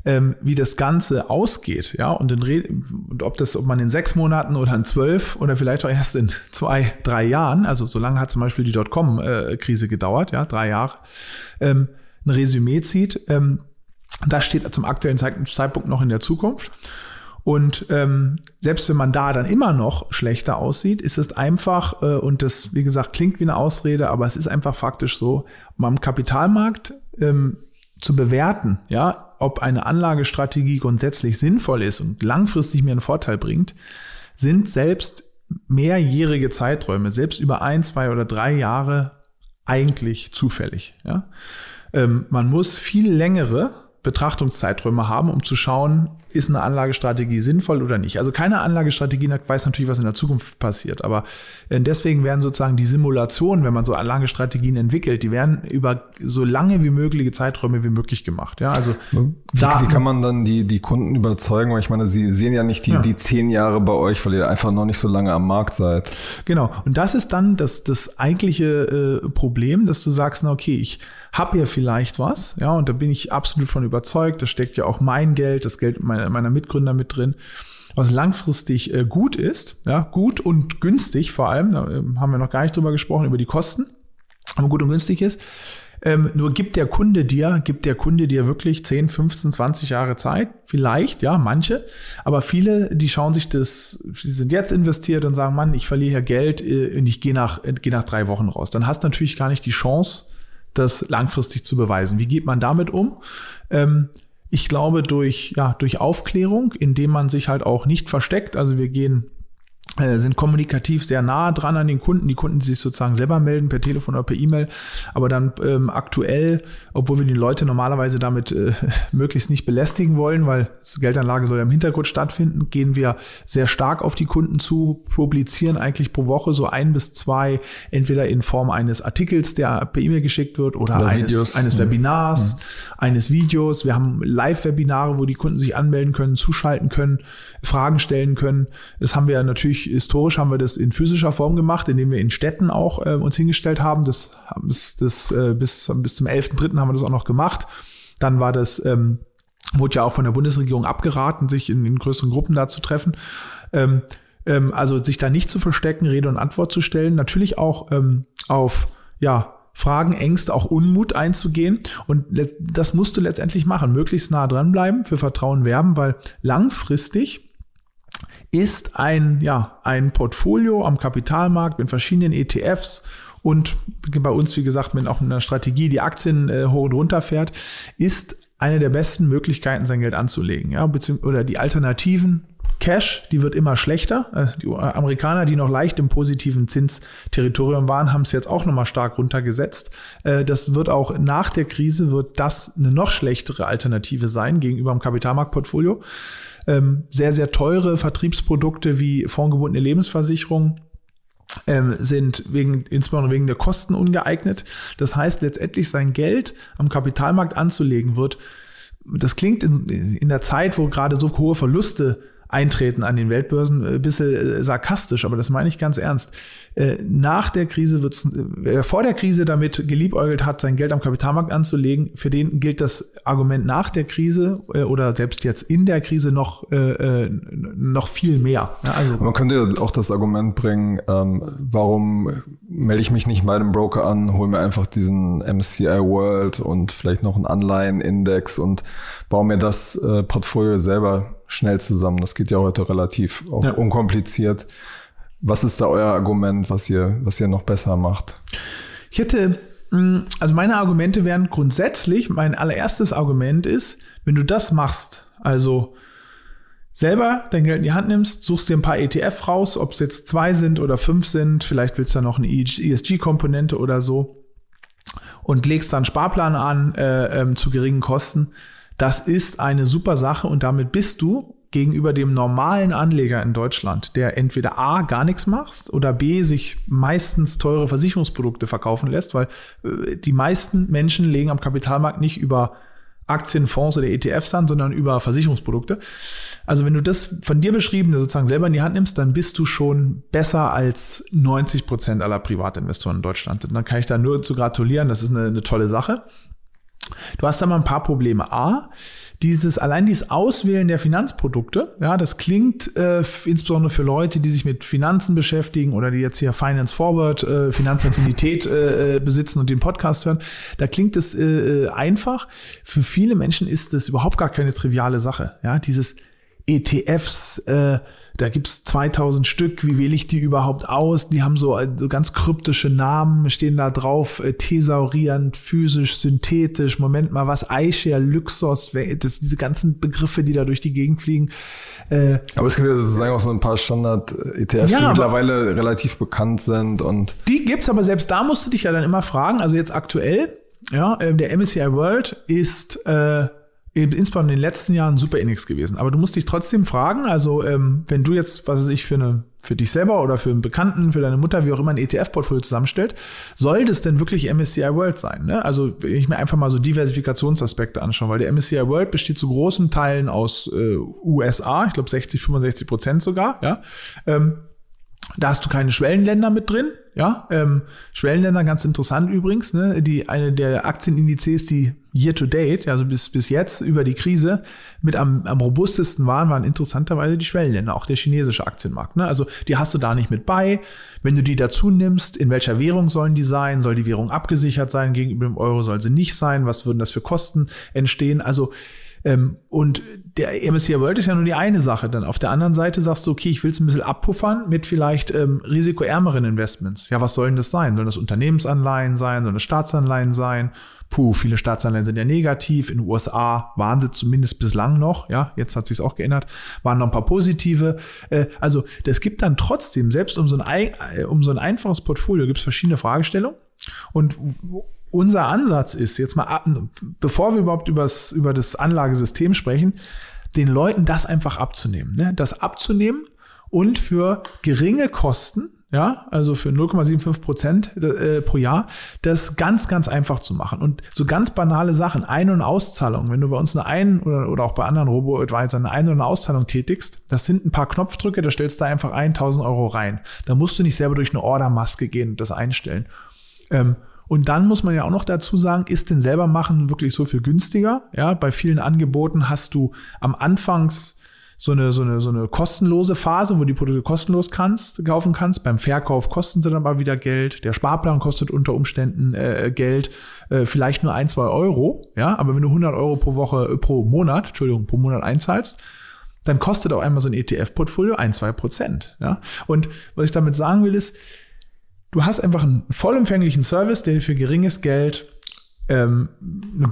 Speaker 2: ähm, wie das Ganze ausgeht, ja, und, und ob das, ob man in sechs Monaten oder in zwölf oder vielleicht auch erst in zwei, drei Jahren, also so lange hat zum Beispiel die Dotcom-Krise gedauert, ja, drei Jahre, ähm, ein Resümee zieht, ähm, das steht zum aktuellen Zeitpunkt noch in der Zukunft. Und ähm, selbst wenn man da dann immer noch schlechter aussieht, ist es einfach, äh, und das, wie gesagt, klingt wie eine Ausrede, aber es ist einfach faktisch so, um am Kapitalmarkt ähm, zu bewerten, ja, ob eine Anlagestrategie grundsätzlich sinnvoll ist und langfristig mir einen Vorteil bringt, sind selbst mehrjährige Zeiträume, selbst über ein, zwei oder drei Jahre eigentlich zufällig. Ja? Ähm, man muss viel längere Betrachtungszeiträume haben, um zu schauen, ist eine Anlagestrategie sinnvoll oder nicht. Also keine Anlagestrategie weiß natürlich, was in der Zukunft passiert, aber äh, deswegen werden sozusagen die Simulationen, wenn man so Anlagestrategien entwickelt, die werden über so lange wie mögliche Zeiträume wie möglich gemacht. Ja, also
Speaker 1: wie, wie kann man dann die, die Kunden überzeugen? Weil ich meine, sie sehen ja nicht die, ja. die zehn Jahre bei euch, weil ihr einfach noch nicht so lange am Markt seid.
Speaker 2: Genau. Und das ist dann das, das eigentliche äh, Problem, dass du sagst, na okay, ich habe ja vielleicht was, ja, und da bin ich absolut von überzeugt, da steckt ja auch mein Geld, das Geld meiner, meiner Mitgründer mit drin, was langfristig äh, gut ist, ja, gut und günstig vor allem, da äh, haben wir noch gar nicht drüber gesprochen, über die Kosten, aber gut und günstig ist. Ähm, nur gibt der Kunde dir, gibt der Kunde dir wirklich 10, 15, 20 Jahre Zeit? Vielleicht, ja, manche. Aber viele, die schauen sich das, die sind jetzt investiert und sagen, Mann, ich verliere hier Geld äh, und ich gehe nach, äh, gehe nach drei Wochen raus. Dann hast du natürlich gar nicht die Chance, das langfristig zu beweisen. Wie geht man damit um? Ähm, ich glaube durch, ja, durch Aufklärung, indem man sich halt auch nicht versteckt. Also wir gehen sind kommunikativ sehr nah dran an den Kunden. Die Kunden, die sich sozusagen selber melden per Telefon oder per E-Mail. Aber dann ähm, aktuell, obwohl wir die Leute normalerweise damit äh, möglichst nicht belästigen wollen, weil Geldanlage soll ja im Hintergrund stattfinden, gehen wir sehr stark auf die Kunden zu, publizieren eigentlich pro Woche so ein bis zwei, entweder in Form eines Artikels, der per E-Mail geschickt wird, oder, oder eines, eines Webinars, ja. eines Videos. Wir haben Live-Webinare, wo die Kunden sich anmelden können, zuschalten können, Fragen stellen können. Das haben wir natürlich historisch haben wir das in physischer Form gemacht, indem wir in Städten auch äh, uns hingestellt haben. Das, das, das äh, bis, bis zum 11.3. haben wir das auch noch gemacht. Dann war das, ähm, wurde ja auch von der Bundesregierung abgeraten, sich in, in größeren Gruppen da zu treffen. Ähm, ähm, also sich da nicht zu verstecken, Rede und Antwort zu stellen. Natürlich auch ähm, auf, ja, Fragen, Ängste, auch Unmut einzugehen. Und das musst du letztendlich machen. Möglichst nah dranbleiben, für Vertrauen werben, weil langfristig ist ein, ja, ein Portfolio am Kapitalmarkt mit verschiedenen ETFs und bei uns, wie gesagt, mit auch einer Strategie, die Aktien äh, hoch und runter fährt, ist eine der besten Möglichkeiten, sein Geld anzulegen. Ja, oder die Alternativen Cash, die wird immer schlechter. Äh, die Amerikaner, die noch leicht im positiven Zinsterritorium waren, haben es jetzt auch nochmal stark runtergesetzt. Äh, das wird auch nach der Krise, wird das eine noch schlechtere Alternative sein gegenüber dem Kapitalmarktportfolio. Ähm, sehr, sehr teure Vertriebsprodukte wie fondgebundene Lebensversicherung ähm, sind wegen, insbesondere wegen der Kosten ungeeignet. Das heißt, letztendlich sein Geld am Kapitalmarkt anzulegen wird, das klingt in, in der Zeit, wo gerade so hohe Verluste Eintreten an den Weltbörsen ein äh, bisschen äh, sarkastisch, aber das meine ich ganz ernst. Äh, nach der Krise wird wer vor der Krise damit geliebäugelt hat, sein Geld am Kapitalmarkt anzulegen, für den gilt das Argument nach der Krise oder selbst jetzt in der Krise noch, noch viel mehr.
Speaker 1: Also Man könnte auch das Argument bringen, ähm, warum melde ich mich nicht bei einem Broker an, hole mir einfach diesen MCI World und vielleicht noch einen Anleihenindex und baue mir das Portfolio selber schnell zusammen. Das geht ja heute relativ ja. unkompliziert. Was ist da euer Argument, was ihr, was ihr noch besser macht?
Speaker 2: Ich hätte, hm, also meine Argumente wären grundsätzlich, mein allererstes Argument ist, wenn du das machst, also selber dein Geld in die Hand nimmst, suchst dir ein paar ETF raus, ob es jetzt zwei sind oder fünf sind, vielleicht willst du da noch eine ESG-Komponente oder so und legst dann Sparplan an äh, ähm, zu geringen Kosten, das ist eine super Sache und damit bist du gegenüber dem normalen Anleger in Deutschland, der entweder A gar nichts macht oder B sich meistens teure Versicherungsprodukte verkaufen lässt, weil äh, die meisten Menschen legen am Kapitalmarkt nicht über Aktien, Fonds oder ETFs an, sondern über Versicherungsprodukte. Also wenn du das von dir beschriebene sozusagen selber in die Hand nimmst, dann bist du schon besser als 90 Prozent aller Privatinvestoren in Deutschland. Und dann kann ich da nur zu gratulieren. Das ist eine, eine tolle Sache. Du hast da mal ein paar Probleme. A, dieses, allein dieses Auswählen der Finanzprodukte, ja, das klingt äh, insbesondere für Leute, die sich mit Finanzen beschäftigen oder die jetzt hier Finance Forward, äh, Finanzaffinität äh, äh besitzen und den Podcast hören, da klingt es äh, äh, einfach. Für viele Menschen ist das überhaupt gar keine triviale Sache. Ja, dieses ETFs, äh, da gibt's 2000 Stück, wie wähle ich die überhaupt aus? Die haben so, so ganz kryptische Namen, stehen da drauf, äh, thesaurierend, physisch, synthetisch, Moment mal, was, iShare, Luxos, das, diese ganzen Begriffe, die da durch die Gegend fliegen.
Speaker 1: Äh, aber es gibt ja sozusagen auch so ein paar Standard-ETFs, ja, die mittlerweile relativ bekannt sind und.
Speaker 2: Die gibt's, aber selbst da musst du dich ja dann immer fragen, also jetzt aktuell, ja, äh, der MSCI World ist, äh, insbesondere in den letzten Jahren super Index gewesen. Aber du musst dich trotzdem fragen, also ähm, wenn du jetzt, was weiß ich, für eine für dich selber oder für einen Bekannten, für deine Mutter, wie auch immer, ein ETF-Portfolio zusammenstellt, soll das denn wirklich MSCI World sein? Ne? Also wenn ich mir einfach mal so Diversifikationsaspekte anschaue, weil der MSCI World besteht zu großen Teilen aus äh, USA, ich glaube 60, 65 Prozent sogar, ja. Ähm, da hast du keine Schwellenländer mit drin. Ja, ähm, Schwellenländer ganz interessant übrigens. Ne? Die eine der Aktienindizes, die year to date, also bis bis jetzt über die Krise mit am, am robustesten waren, waren interessanterweise die Schwellenländer, auch der chinesische Aktienmarkt. Ne? Also die hast du da nicht mit bei. Wenn du die dazu nimmst, in welcher Währung sollen die sein? Soll die Währung abgesichert sein gegenüber dem Euro? Soll sie nicht sein? Was würden das für Kosten entstehen? Also und der MSCI World ist ja nur die eine Sache. Dann auf der anderen Seite sagst du, okay, ich will es ein bisschen abpuffern mit vielleicht ähm, risikoärmeren Investments. Ja, was sollen das sein? Sollen das Unternehmensanleihen sein? Sollen das Staatsanleihen sein? Puh, viele Staatsanleihen sind ja negativ. In den USA waren sie zumindest bislang noch. Ja, jetzt hat sich auch geändert. Waren noch ein paar positive. Äh, also, das gibt dann trotzdem, selbst um so ein, äh, um so ein einfaches Portfolio, gibt es verschiedene Fragestellungen. Und unser Ansatz ist, jetzt mal, bevor wir überhaupt übers, über das Anlagesystem sprechen, den Leuten das einfach abzunehmen. Ne? Das abzunehmen und für geringe Kosten ja, also für 0,75 Prozent äh, pro Jahr, das ganz, ganz einfach zu machen. Und so ganz banale Sachen, Ein- und Auszahlung, wenn du bei uns eine Ein- oder, oder auch bei anderen Robo-Advisor eine Ein- und eine Auszahlung tätigst, das sind ein paar Knopfdrücke, da stellst du einfach 1000 Euro rein. Da musst du nicht selber durch eine Ordermaske gehen und das einstellen. Ähm, und dann muss man ja auch noch dazu sagen, ist denn selber machen wirklich so viel günstiger? Ja, bei vielen Angeboten hast du am Anfangs so eine, so eine, so eine kostenlose Phase, wo die Produkte kostenlos kannst, kaufen kannst. Beim Verkauf kosten sie dann aber wieder Geld. Der Sparplan kostet unter Umständen äh, Geld, äh, vielleicht nur ein, zwei Euro. Ja, aber wenn du 100 Euro pro Woche, äh, pro Monat, Entschuldigung, pro Monat einzahlst, dann kostet auch einmal so ein ETF-Portfolio ein, zwei Prozent. Ja, und was ich damit sagen will ist, du hast einfach einen vollumfänglichen Service, der für geringes Geld ähm,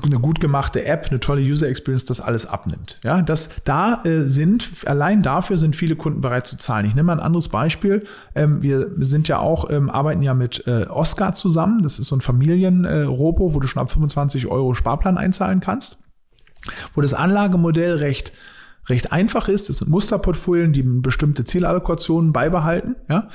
Speaker 2: eine, gut gemachte App, eine tolle User Experience, das alles abnimmt. Ja, das da äh, sind allein dafür sind viele Kunden bereit zu zahlen. Ich nehme mal ein anderes Beispiel. Ähm, wir sind ja auch ähm, arbeiten ja mit äh, Oscar zusammen. Das ist so ein Familienrobo, äh, wo du schon ab 25 Euro Sparplan einzahlen kannst, wo das Anlagemodell recht recht einfach ist. Das sind Musterportfolien, die bestimmte Zielallokationen beibehalten. Ja.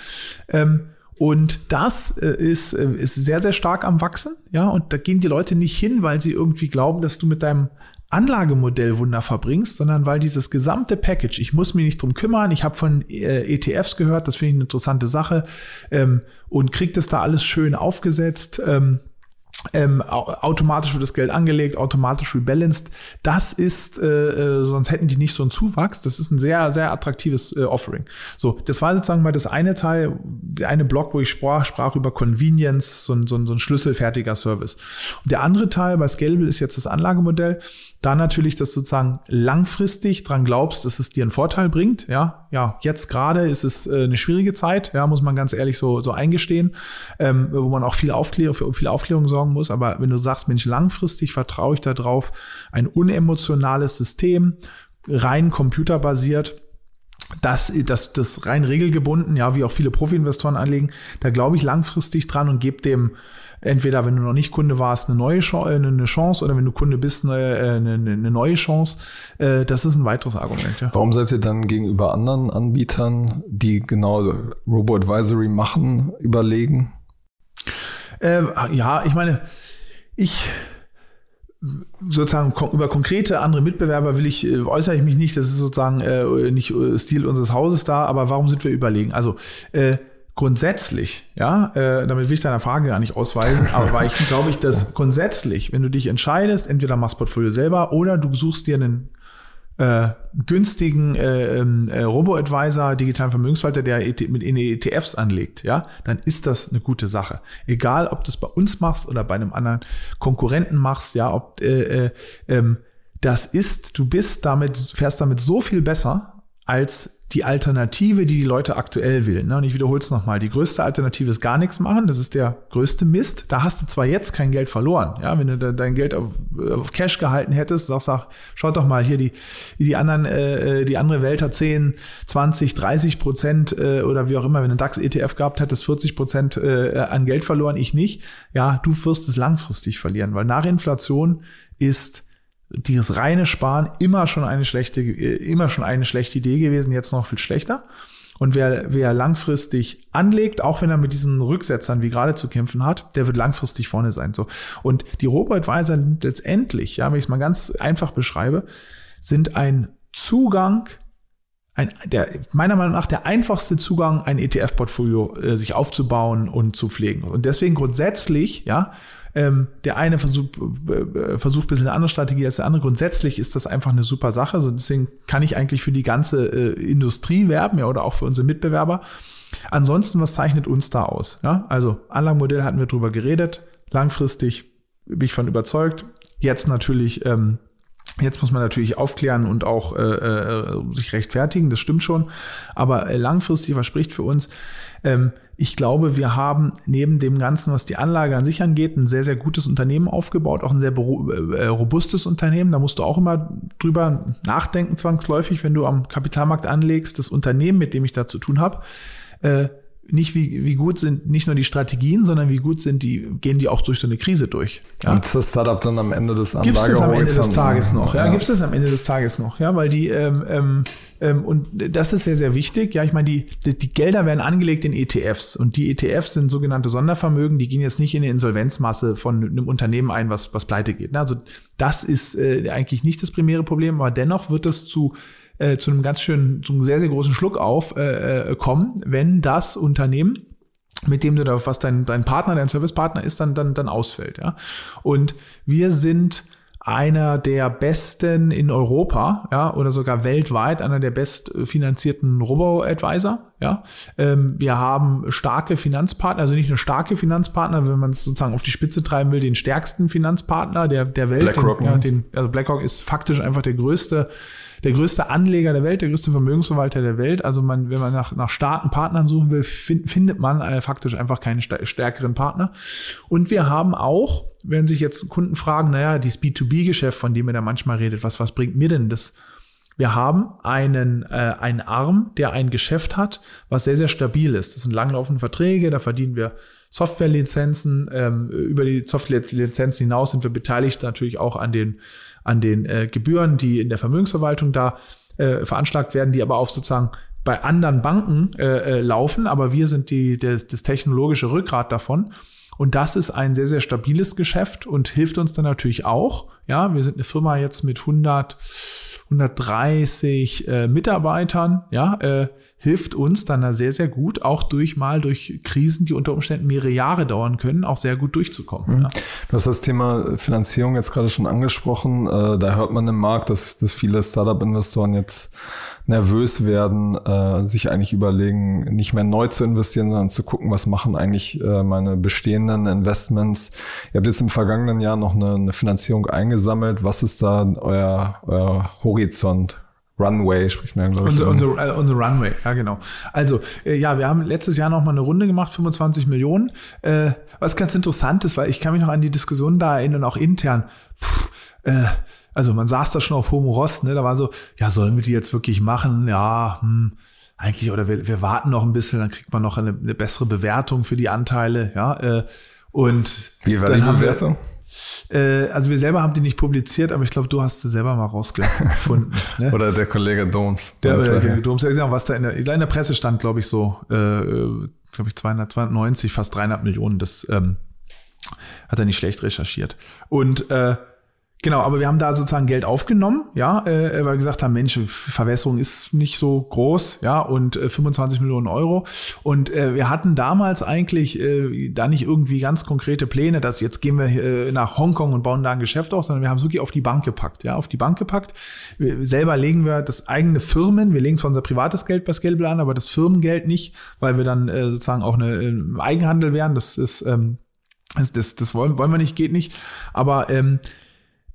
Speaker 2: Und das äh, ist, äh, ist sehr, sehr stark am Wachsen. Ja, und da gehen die Leute nicht hin, weil sie irgendwie glauben, dass du mit deinem Anlagemodell Wunder verbringst, sondern weil dieses gesamte Package, ich muss mich nicht drum kümmern, ich habe von äh, ETFs gehört, das finde ich eine interessante Sache ähm, und kriegt es da alles schön aufgesetzt. Ähm, ähm, automatisch wird das Geld angelegt, automatisch rebalanced. Das ist, äh, äh, sonst hätten die nicht so einen Zuwachs. Das ist ein sehr, sehr attraktives äh, Offering. So, das war sozusagen mal das eine Teil, der eine Block, wo ich sprach, sprach über Convenience, so ein, so ein, so ein schlüsselfertiger Service. Und der andere Teil bei Scalable ist jetzt das Anlagemodell. Da natürlich, dass du sozusagen langfristig dran glaubst, dass es dir einen Vorteil bringt. Ja, ja, jetzt gerade ist es äh, eine schwierige Zeit, ja, muss man ganz ehrlich so, so eingestehen, ähm, wo man auch viel Aufklärung, für viel Aufklärung sorgen muss. Aber wenn du sagst, Mensch, langfristig vertraue ich darauf, ein unemotionales System, rein computerbasiert, das, das, das rein regelgebunden, ja, wie auch viele Profi-Investoren anlegen, da glaube ich langfristig dran und gebe dem entweder, wenn du noch nicht Kunde warst, eine neue Chance, äh, eine Chance oder wenn du Kunde bist, eine, äh, eine, eine neue Chance. Äh, das ist ein weiteres Argument. Ja.
Speaker 1: Warum seid ihr dann gegenüber anderen Anbietern, die genau Robo-Advisory machen, überlegen?
Speaker 2: Äh, ja, ich meine, ich sozusagen über konkrete andere Mitbewerber will ich, äußere ich mich nicht, das ist sozusagen äh, nicht Stil unseres Hauses da, aber warum sind wir überlegen? Also äh, grundsätzlich, ja, äh, damit will ich deiner Frage gar nicht ausweisen, aber weil ich glaube ich, dass grundsätzlich, wenn du dich entscheidest, entweder machst Portfolio selber oder du suchst dir einen äh, günstigen äh, ähm, äh, Robo-Advisor, digitalen Vermögensverwalter, der ET mit in ETFs anlegt, ja, dann ist das eine gute Sache. Egal, ob du es bei uns machst oder bei einem anderen Konkurrenten machst, ja, ob äh, äh, ähm, das ist, du bist damit, fährst damit so viel besser als die Alternative, die die Leute aktuell wählen. Ne? Und ich wiederhole es nochmal. Die größte Alternative ist gar nichts machen. Das ist der größte Mist. Da hast du zwar jetzt kein Geld verloren. Ja, wenn du dein Geld auf, Cash gehalten hättest, sagst du, schaut doch mal hier, die, die anderen, äh, die andere Welt hat 10, 20, 30 Prozent äh, oder wie auch immer. Wenn du einen DAX-ETF gehabt hättest, 40 Prozent äh, an Geld verloren, ich nicht. Ja, du wirst es langfristig verlieren, weil nach Inflation ist dieses reine Sparen immer schon eine schlechte, immer schon eine schlechte Idee gewesen, jetzt noch viel schlechter. Und wer, wer langfristig anlegt, auch wenn er mit diesen Rücksetzern wie gerade zu kämpfen hat, der wird langfristig vorne sein. So. Und die Robo-Advisor letztendlich, ja, wenn ich es mal ganz einfach beschreibe, sind ein Zugang, ein, der, meiner Meinung nach der einfachste Zugang, ein ETF-Portfolio äh, sich aufzubauen und zu pflegen. Und deswegen grundsätzlich, ja, ähm, der eine versucht, äh, versucht ein bisschen eine andere Strategie als der andere. Grundsätzlich ist das einfach eine super Sache. Also deswegen kann ich eigentlich für die ganze äh, Industrie werben, ja, oder auch für unsere Mitbewerber. Ansonsten, was zeichnet uns da aus? Ja, also Anlagenmodell hatten wir drüber geredet. Langfristig bin ich von überzeugt. Jetzt natürlich ähm, Jetzt muss man natürlich aufklären und auch äh, äh, sich rechtfertigen, das stimmt schon. Aber äh, langfristig, was spricht für uns? Ähm, ich glaube, wir haben neben dem Ganzen, was die Anlage an sich angeht, ein sehr, sehr gutes Unternehmen aufgebaut, auch ein sehr äh, robustes Unternehmen. Da musst du auch immer drüber nachdenken, zwangsläufig, wenn du am Kapitalmarkt anlegst. Das Unternehmen, mit dem ich da zu tun habe, äh, nicht wie, wie gut sind nicht nur die Strategien, sondern wie gut sind die, gehen die auch durch so eine Krise durch.
Speaker 1: Ja? Und das Startup dann am Ende des
Speaker 2: Gibt es am Ende des Tages noch, ja, ja. gibt es am Ende des Tages noch, ja, weil die, ähm, ähm, ähm, und das ist sehr, sehr wichtig, ja, ich meine, die, die, die Gelder werden angelegt in ETFs und die ETFs sind sogenannte Sondervermögen, die gehen jetzt nicht in die Insolvenzmasse von einem Unternehmen ein, was, was pleite geht. Ne? Also das ist äh, eigentlich nicht das primäre Problem, aber dennoch wird es zu äh, zu einem ganz schönen, zu einem sehr, sehr großen Schluck auf äh, äh, wenn das Unternehmen mit dem du da, was dein, dein Partner, dein Servicepartner ist, dann, dann, dann ausfällt, ja. Und wir sind einer der besten in Europa, ja, oder sogar weltweit einer der bestfinanzierten Robo-Advisor, ja. Ähm, wir haben starke Finanzpartner, also nicht nur starke Finanzpartner, wenn man es sozusagen auf die Spitze treiben will, den stärksten Finanzpartner der, der Welt.
Speaker 1: BlackRock.
Speaker 2: Den, ja, den, also BlackRock ist faktisch einfach der größte der größte Anleger der Welt, der größte Vermögensverwalter der Welt. Also man, wenn man nach, nach starken Partnern suchen will, find, findet man äh, faktisch einfach keinen stärkeren Partner. Und wir haben auch, wenn sich jetzt Kunden fragen, naja, dieses B2B-Geschäft, von dem ihr da manchmal redet, was, was bringt mir denn das? Wir haben einen, äh, einen Arm, der ein Geschäft hat, was sehr, sehr stabil ist. Das sind langlaufende Verträge, da verdienen wir Softwarelizenzen. Ähm, über die Softwarelizenzen hinaus sind wir beteiligt natürlich auch an den an den äh, Gebühren, die in der Vermögensverwaltung da äh, veranschlagt werden, die aber auf sozusagen bei anderen Banken äh, äh, laufen, aber wir sind die, das, das technologische Rückgrat davon. Und das ist ein sehr, sehr stabiles Geschäft und hilft uns dann natürlich auch. Ja, wir sind eine Firma jetzt mit 100, 130 äh, Mitarbeitern, ja, äh, hilft uns dann da sehr, sehr gut, auch durch mal durch Krisen, die unter Umständen mehrere Jahre dauern können, auch sehr gut durchzukommen. Mhm. Ja.
Speaker 1: Du hast das Thema Finanzierung jetzt gerade schon angesprochen. Äh, da hört man im Markt, dass, dass viele Startup-Investoren jetzt nervös werden, äh, sich eigentlich überlegen, nicht mehr neu zu investieren, sondern zu gucken, was machen eigentlich äh, meine bestehenden Investments. Ihr habt jetzt im vergangenen Jahr noch eine, eine Finanzierung eingesammelt. Was ist da euer, euer Horizont? Runway spricht man, glaube
Speaker 2: ich. Unsere, unsere, unsere Runway, ja genau. Also, äh, ja, wir haben letztes Jahr noch mal eine Runde gemacht, 25 Millionen. Äh, was ganz interessant ist, weil ich kann mich noch an die Diskussion da erinnern, auch intern. Puh, äh, also man saß da schon auf hohem Rost, ne? Da war so, ja, sollen wir die jetzt wirklich machen? Ja, hm, eigentlich, oder wir, wir warten noch ein bisschen, dann kriegt man noch eine, eine bessere Bewertung für die Anteile, ja. Äh, und
Speaker 1: wie war die Bewertung?
Speaker 2: Wir, äh, also wir selber haben die nicht publiziert, aber ich glaube, du hast sie selber mal rausgefunden.
Speaker 1: ne? Oder der Kollege Doms.
Speaker 2: Der, der Kollege Doms, genau, was da in der, in der Presse stand, glaube ich, so, äh, glaube ich, 200, 290, fast 300 Millionen. Das ähm, hat er nicht schlecht recherchiert. Und äh, Genau, aber wir haben da sozusagen Geld aufgenommen, ja, äh, weil wir gesagt haben, Mensch, Verwässerung ist nicht so groß, ja, und äh, 25 Millionen Euro. Und äh, wir hatten damals eigentlich äh, da nicht irgendwie ganz konkrete Pläne, dass jetzt gehen wir äh, nach Hongkong und bauen da ein Geschäft auf, sondern wir haben es wirklich auf die Bank gepackt, ja, auf die Bank gepackt. Wir, selber legen wir das eigene Firmen, wir legen zwar unser privates Geld bei Scalable an, aber das Firmengeld nicht, weil wir dann äh, sozusagen auch eine, äh, Eigenhandel wären. Das ist, ähm, das, das, das wollen, wollen wir nicht, geht nicht. Aber ähm,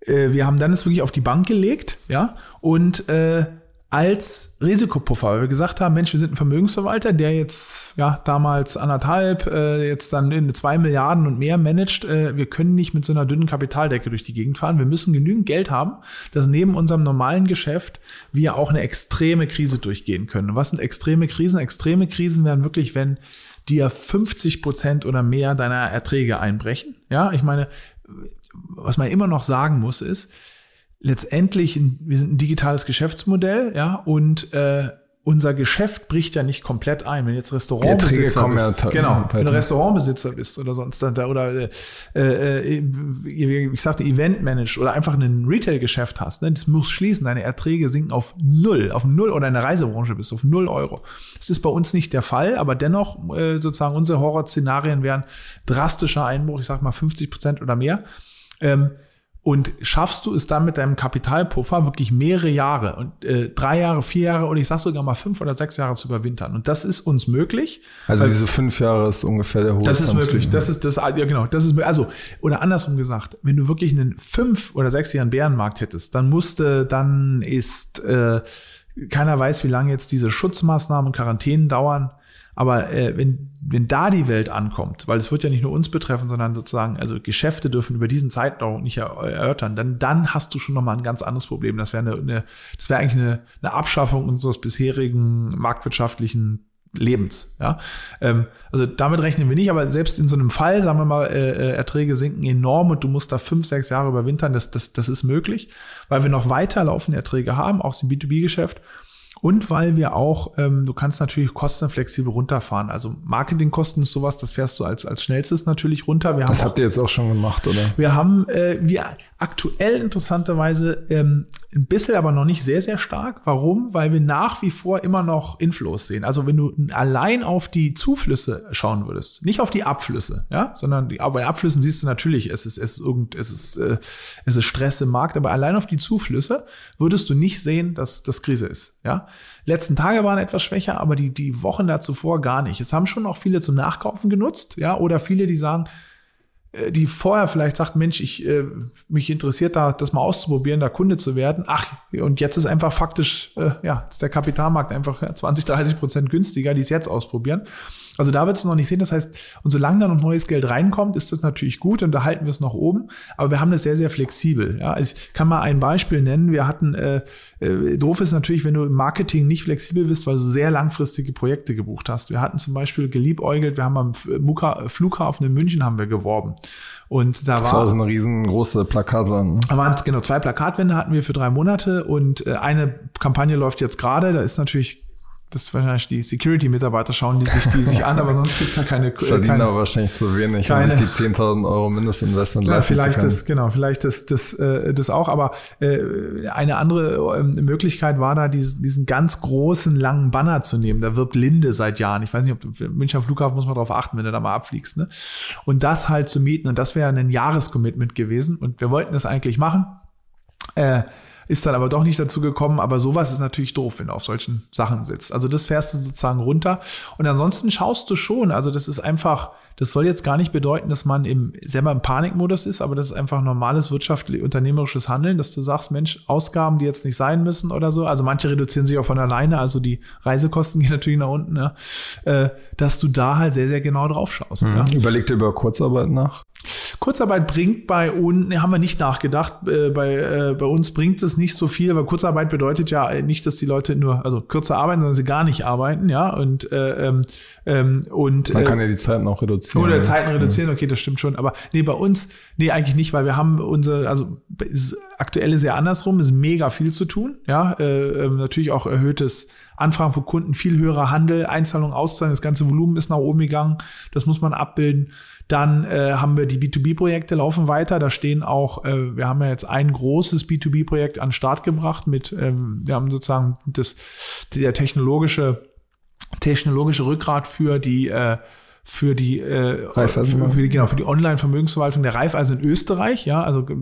Speaker 2: äh, wir haben dann es wirklich auf die Bank gelegt, ja, und äh, als Risikopuffer, weil wir gesagt haben, Mensch, wir sind ein Vermögensverwalter, der jetzt ja damals anderthalb, äh, jetzt dann in zwei Milliarden und mehr managt. Äh, wir können nicht mit so einer dünnen Kapitaldecke durch die Gegend fahren. Wir müssen genügend Geld haben, dass neben unserem normalen Geschäft wir auch eine extreme Krise durchgehen können. Und was sind extreme Krisen? Extreme Krisen wären wirklich, wenn dir 50 Prozent oder mehr deiner Erträge einbrechen. Ja, ich meine, was man immer noch sagen muss, ist, letztendlich, wir sind ein digitales Geschäftsmodell, ja, und äh, unser Geschäft bricht ja nicht komplett ein. Wenn jetzt Restaurantbesitzer bist, ja genau, wenn du Restaurantbesitzer bist oder sonst da, oder äh, äh, ich sagte Eventmanage oder einfach ein Retail-Geschäft hast, ne, das muss schließen. Deine Erträge sinken auf null, auf null oder in der Reisebranche bist auf null Euro. Das ist bei uns nicht der Fall, aber dennoch äh, sozusagen unsere Horrorszenarien wären drastischer Einbruch, ich sag mal 50 Prozent oder mehr. Ähm, und schaffst du es dann mit deinem Kapitalpuffer wirklich mehrere Jahre und äh, drei Jahre, vier Jahre und ich sag sogar mal fünf oder sechs Jahre zu überwintern. Und das ist uns möglich.
Speaker 1: Also diese fünf Jahre ist ungefähr der
Speaker 2: Horizont. Das ist möglich. Das ist das, ja genau. Das ist also oder andersrum gesagt, wenn du wirklich einen fünf oder sechs Jahren Bärenmarkt hättest, dann musste, dann ist äh, keiner weiß, wie lange jetzt diese Schutzmaßnahmen und Quarantänen dauern. Aber äh, wenn, wenn da die Welt ankommt, weil es wird ja nicht nur uns betreffen, sondern sozusagen, also Geschäfte dürfen über diesen Zeitraum nicht erörtern, dann, dann hast du schon nochmal ein ganz anderes Problem. Das wäre eine, eine, das wäre eigentlich eine, eine Abschaffung unseres bisherigen marktwirtschaftlichen Lebens. Ja? Ähm, also damit rechnen wir nicht, aber selbst in so einem Fall, sagen wir mal, äh, äh, Erträge sinken enorm und du musst da fünf, sechs Jahre überwintern, das, das, das ist möglich, weil wir noch weiter laufende Erträge haben, auch im B2B-Geschäft. Und weil wir auch, ähm, du kannst natürlich kostenflexibel runterfahren. Also Marketingkosten ist sowas, das fährst du als, als schnellstes natürlich runter.
Speaker 1: Wir das haben habt ihr jetzt auch schon gemacht, oder?
Speaker 2: Wir haben, äh, wir aktuell interessanterweise ähm, ein bisschen, aber noch nicht sehr, sehr stark. Warum? Weil wir nach wie vor immer noch Inflows sehen. Also wenn du allein auf die Zuflüsse schauen würdest, nicht auf die Abflüsse, ja, sondern die, aber bei Abflüssen siehst du natürlich, es ist, es ist irgend, es ist, äh, es ist Stress im Markt, aber allein auf die Zuflüsse würdest du nicht sehen, dass das Krise ist, ja. Letzten Tage waren etwas schwächer, aber die, die Wochen zuvor gar nicht. Es haben schon auch viele zum Nachkaufen genutzt, ja, oder viele, die sagen, äh, die vorher vielleicht sagt, Mensch, ich äh, mich interessiert da, das mal auszuprobieren, da Kunde zu werden. Ach, und jetzt ist einfach faktisch, äh, ja, ist der Kapitalmarkt einfach 20, 30 Prozent günstiger, die es jetzt ausprobieren. Also da wird es noch nicht sehen. Das heißt, und solange da noch neues Geld reinkommt, ist das natürlich gut und da halten wir es noch oben. Aber wir haben das sehr, sehr flexibel. Ja, also ich kann mal ein Beispiel nennen. Wir hatten, äh, äh, doof ist natürlich, wenn du im Marketing nicht flexibel bist, weil du sehr langfristige Projekte gebucht hast. Wir hatten zum Beispiel geliebäugelt, wir haben am Muka, Flughafen in München haben wir geworben. Und da
Speaker 1: das
Speaker 2: war,
Speaker 1: war so eine riesengroße Plakatwand. Ne?
Speaker 2: Da waren genau zwei Plakatwände hatten wir für drei Monate und äh, eine Kampagne läuft jetzt gerade. Da ist natürlich das wahrscheinlich die Security-Mitarbeiter schauen die sich die sich an, aber sonst gibt's ja keine.
Speaker 1: Verdienen keine, aber wahrscheinlich zu wenig,
Speaker 2: keine,
Speaker 1: um sich die 10.000 Euro Mindestinvestment
Speaker 2: ja, leisten Vielleicht das, genau, vielleicht das, das, äh, das auch, aber äh, eine andere äh, Möglichkeit war da, diesen, diesen ganz großen, langen Banner zu nehmen. Da wirbt Linde seit Jahren. Ich weiß nicht, ob du, Münchner Flughafen muss man darauf achten, wenn du da mal abfliegst. Ne? Und das halt zu mieten und das wäre ein Jahrescommitment gewesen und wir wollten das eigentlich machen. Äh, ist dann aber doch nicht dazu gekommen. Aber sowas ist natürlich doof, wenn du auf solchen Sachen sitzt. Also das fährst du sozusagen runter. Und ansonsten schaust du schon. Also das ist einfach, das soll jetzt gar nicht bedeuten, dass man im, selber im Panikmodus ist, aber das ist einfach normales wirtschaftlich unternehmerisches Handeln, dass du sagst, Mensch, Ausgaben, die jetzt nicht sein müssen oder so. Also manche reduzieren sich auch von alleine. Also die Reisekosten gehen natürlich nach unten, ja, äh, dass du da halt sehr, sehr genau drauf schaust. Mhm.
Speaker 1: Ja. Überleg dir über Kurzarbeit nach.
Speaker 2: Kurzarbeit bringt bei uns, ne, haben wir nicht nachgedacht, äh, bei, äh, bei uns bringt es nicht so viel, weil Kurzarbeit bedeutet ja nicht, dass die Leute nur, also kürzer arbeiten, sondern sie gar nicht arbeiten, ja, und, äh, ähm, ähm und
Speaker 1: man kann ja die Zeiten auch reduzieren.
Speaker 2: Oder Zeiten reduzieren, okay, das stimmt schon, aber nee, bei uns, nee, eigentlich nicht, weil wir haben unsere, also aktuell ist ja andersrum, ist mega viel zu tun, ja, äh, äh, natürlich auch erhöhtes Anfragen von Kunden, viel höherer Handel, Einzahlung, Auszahlung, das ganze Volumen ist nach oben gegangen, das muss man abbilden. Dann äh, haben wir die B2B-Projekte laufen weiter. Da stehen auch, äh, wir haben ja jetzt ein großes B2B-Projekt an den Start gebracht mit, ähm, wir haben sozusagen das, der technologische, technologische Rückgrat für die äh, für die, äh, für, für, die genau für die Online-Vermögensverwaltung der Raiffeisen in Österreich. Ja, also äh,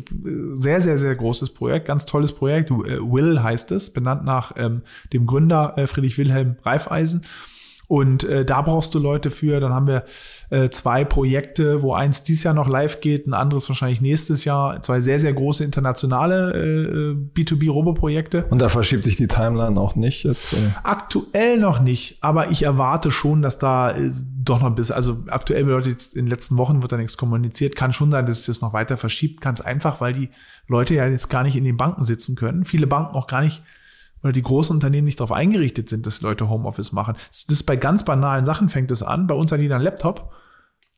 Speaker 2: sehr sehr sehr großes Projekt, ganz tolles Projekt. Äh, Will heißt es, benannt nach ähm, dem Gründer äh, Friedrich Wilhelm Raiffeisen. Und äh, da brauchst du Leute für. Dann haben wir äh, zwei Projekte, wo eins dieses Jahr noch live geht, ein anderes wahrscheinlich nächstes Jahr. Zwei sehr, sehr große internationale äh, B2B-Robo-Projekte.
Speaker 1: Und da verschiebt sich die Timeline auch nicht jetzt? Äh?
Speaker 2: Aktuell noch nicht, aber ich erwarte schon, dass da äh, doch noch ein bisschen, also aktuell bedeutet jetzt in den letzten Wochen wird da nichts kommuniziert. Kann schon sein, dass es das noch weiter verschiebt. Ganz einfach, weil die Leute ja jetzt gar nicht in den Banken sitzen können. Viele Banken auch gar nicht oder die großen Unternehmen nicht darauf eingerichtet sind, dass Leute Homeoffice machen. Das ist bei ganz banalen Sachen fängt es an. Bei uns hat jeder einen Laptop.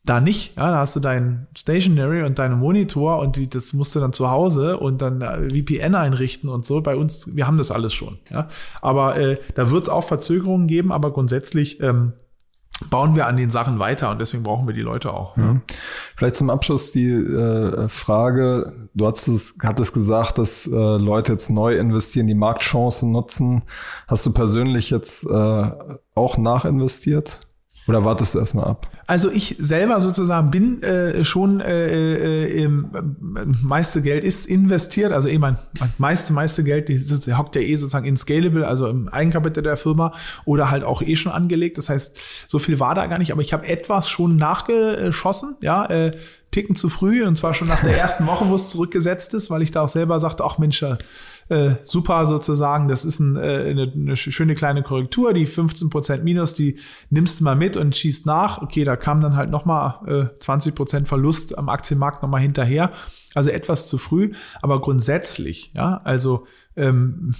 Speaker 2: Da nicht, ja, da hast du dein Stationary und deinen Monitor und die, das musst du dann zu Hause und dann äh, VPN einrichten und so. Bei uns, wir haben das alles schon, ja. Aber äh, da wird es auch Verzögerungen geben, aber grundsätzlich ähm, bauen wir an den Sachen weiter und deswegen brauchen wir die Leute auch. Mhm.
Speaker 1: Ja. Vielleicht zum Abschluss die äh, Frage, du hattest, hattest gesagt, dass äh, Leute jetzt neu investieren, die Marktchancen nutzen. Hast du persönlich jetzt äh, auch nachinvestiert? Oder wartest du erstmal ab?
Speaker 2: Also ich selber sozusagen bin äh, schon äh, äh, im meiste Geld ist investiert, also eh mein, mein meiste, meiste Geld, die, die hockt ja eh sozusagen in Scalable, also im Eigenkapital der Firma oder halt auch eh schon angelegt. Das heißt, so viel war da gar nicht, aber ich habe etwas schon nachgeschossen, ja, äh, Ticken zu früh und zwar schon nach der ersten Woche, wo es zurückgesetzt ist, weil ich da auch selber sagte, ach Mensch, äh, super sozusagen, das ist ein, äh, eine, eine schöne kleine Korrektur, die 15% Minus, die nimmst du mal mit und schießt nach. Okay, da kam dann halt nochmal äh, 20% Verlust am Aktienmarkt nochmal hinterher. Also etwas zu früh, aber grundsätzlich, ja, also ähm,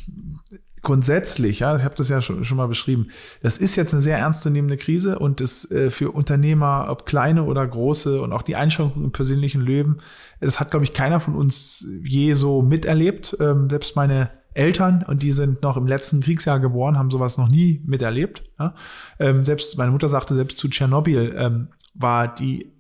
Speaker 2: grundsätzlich, ja, ich habe das ja schon, schon mal beschrieben, das ist jetzt eine sehr ernstzunehmende Krise und das äh, für Unternehmer, ob kleine oder große und auch die Einschränkungen im persönlichen Leben, das hat, glaube ich, keiner von uns je so miterlebt. Ähm, selbst meine Eltern, und die sind noch im letzten Kriegsjahr geboren, haben sowas noch nie miterlebt. Ja? Ähm, selbst meine Mutter sagte, selbst zu Tschernobyl ähm, war die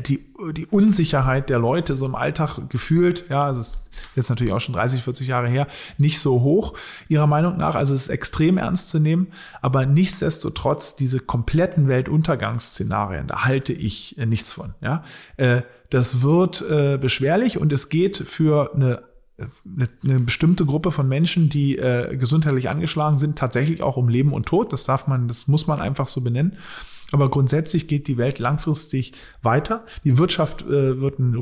Speaker 2: die, die Unsicherheit der Leute so im Alltag gefühlt, ja, also ist jetzt natürlich auch schon 30, 40 Jahre her, nicht so hoch, ihrer Meinung nach. Also es ist extrem ernst zu nehmen, aber nichtsdestotrotz diese kompletten Weltuntergangsszenarien, da halte ich äh, nichts von, ja. Äh, das wird beschwerlich und es geht für eine eine, bestimmte Gruppe von Menschen, die äh, gesundheitlich angeschlagen sind, tatsächlich auch um Leben und Tod. Das darf man, das muss man einfach so benennen. Aber grundsätzlich geht die Welt langfristig weiter. Die Wirtschaft äh, wird einen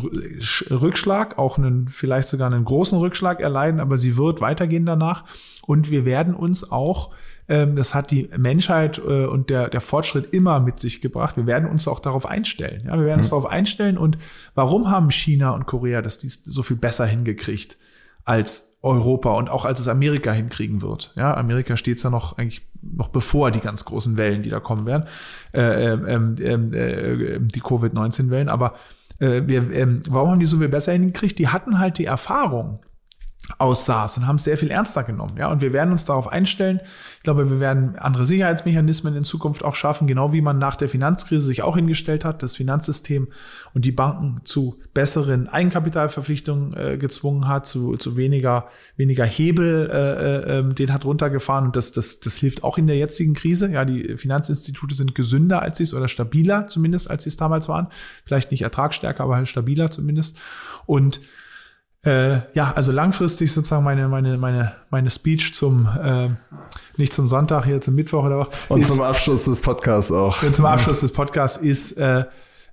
Speaker 2: Rückschlag, auch einen, vielleicht sogar einen großen Rückschlag erleiden, aber sie wird weitergehen danach. Und wir werden uns auch, ähm, das hat die Menschheit äh, und der, der Fortschritt immer mit sich gebracht, wir werden uns auch darauf einstellen. Ja, wir werden uns mhm. darauf einstellen. Und warum haben China und Korea das dies so viel besser hingekriegt als Europa und auch als es Amerika hinkriegen wird. Ja, Amerika steht ja noch eigentlich noch bevor die ganz großen Wellen, die da kommen werden, äh, ähm, ähm, äh, die Covid-19-Wellen. Aber äh, wir, äh, warum haben die so viel besser hingekriegt? Die hatten halt die Erfahrung aus SARS und haben es sehr viel ernster genommen. Ja, und wir werden uns darauf einstellen. Ich glaube, wir werden andere Sicherheitsmechanismen in Zukunft auch schaffen, genau wie man nach der Finanzkrise sich auch hingestellt hat, das Finanzsystem und die Banken zu besseren Eigenkapitalverpflichtungen äh, gezwungen hat, zu, zu weniger, weniger Hebel, äh, äh, ähm, den hat runtergefahren. Und das, das, das hilft auch in der jetzigen Krise. Ja, die Finanzinstitute sind gesünder als sie es oder stabiler zumindest, als sie es damals waren. Vielleicht nicht ertragsstärker, aber stabiler zumindest. Und äh, ja, also langfristig sozusagen meine, meine, meine, meine Speech zum, äh, nicht zum Sonntag, hier zum Mittwoch oder was.
Speaker 1: Und ist, zum Abschluss des Podcasts auch.
Speaker 2: Zum Abschluss des Podcasts ist, äh,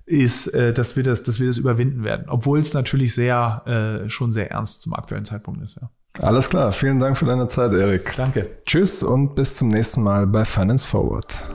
Speaker 2: ist, äh, dass wir das, dass wir das überwinden werden. Obwohl es natürlich sehr, äh, schon sehr ernst zum aktuellen Zeitpunkt ist, ja.
Speaker 1: Alles klar. Vielen Dank für deine Zeit, Erik.
Speaker 2: Danke.
Speaker 1: Tschüss und bis zum nächsten Mal bei Finance Forward.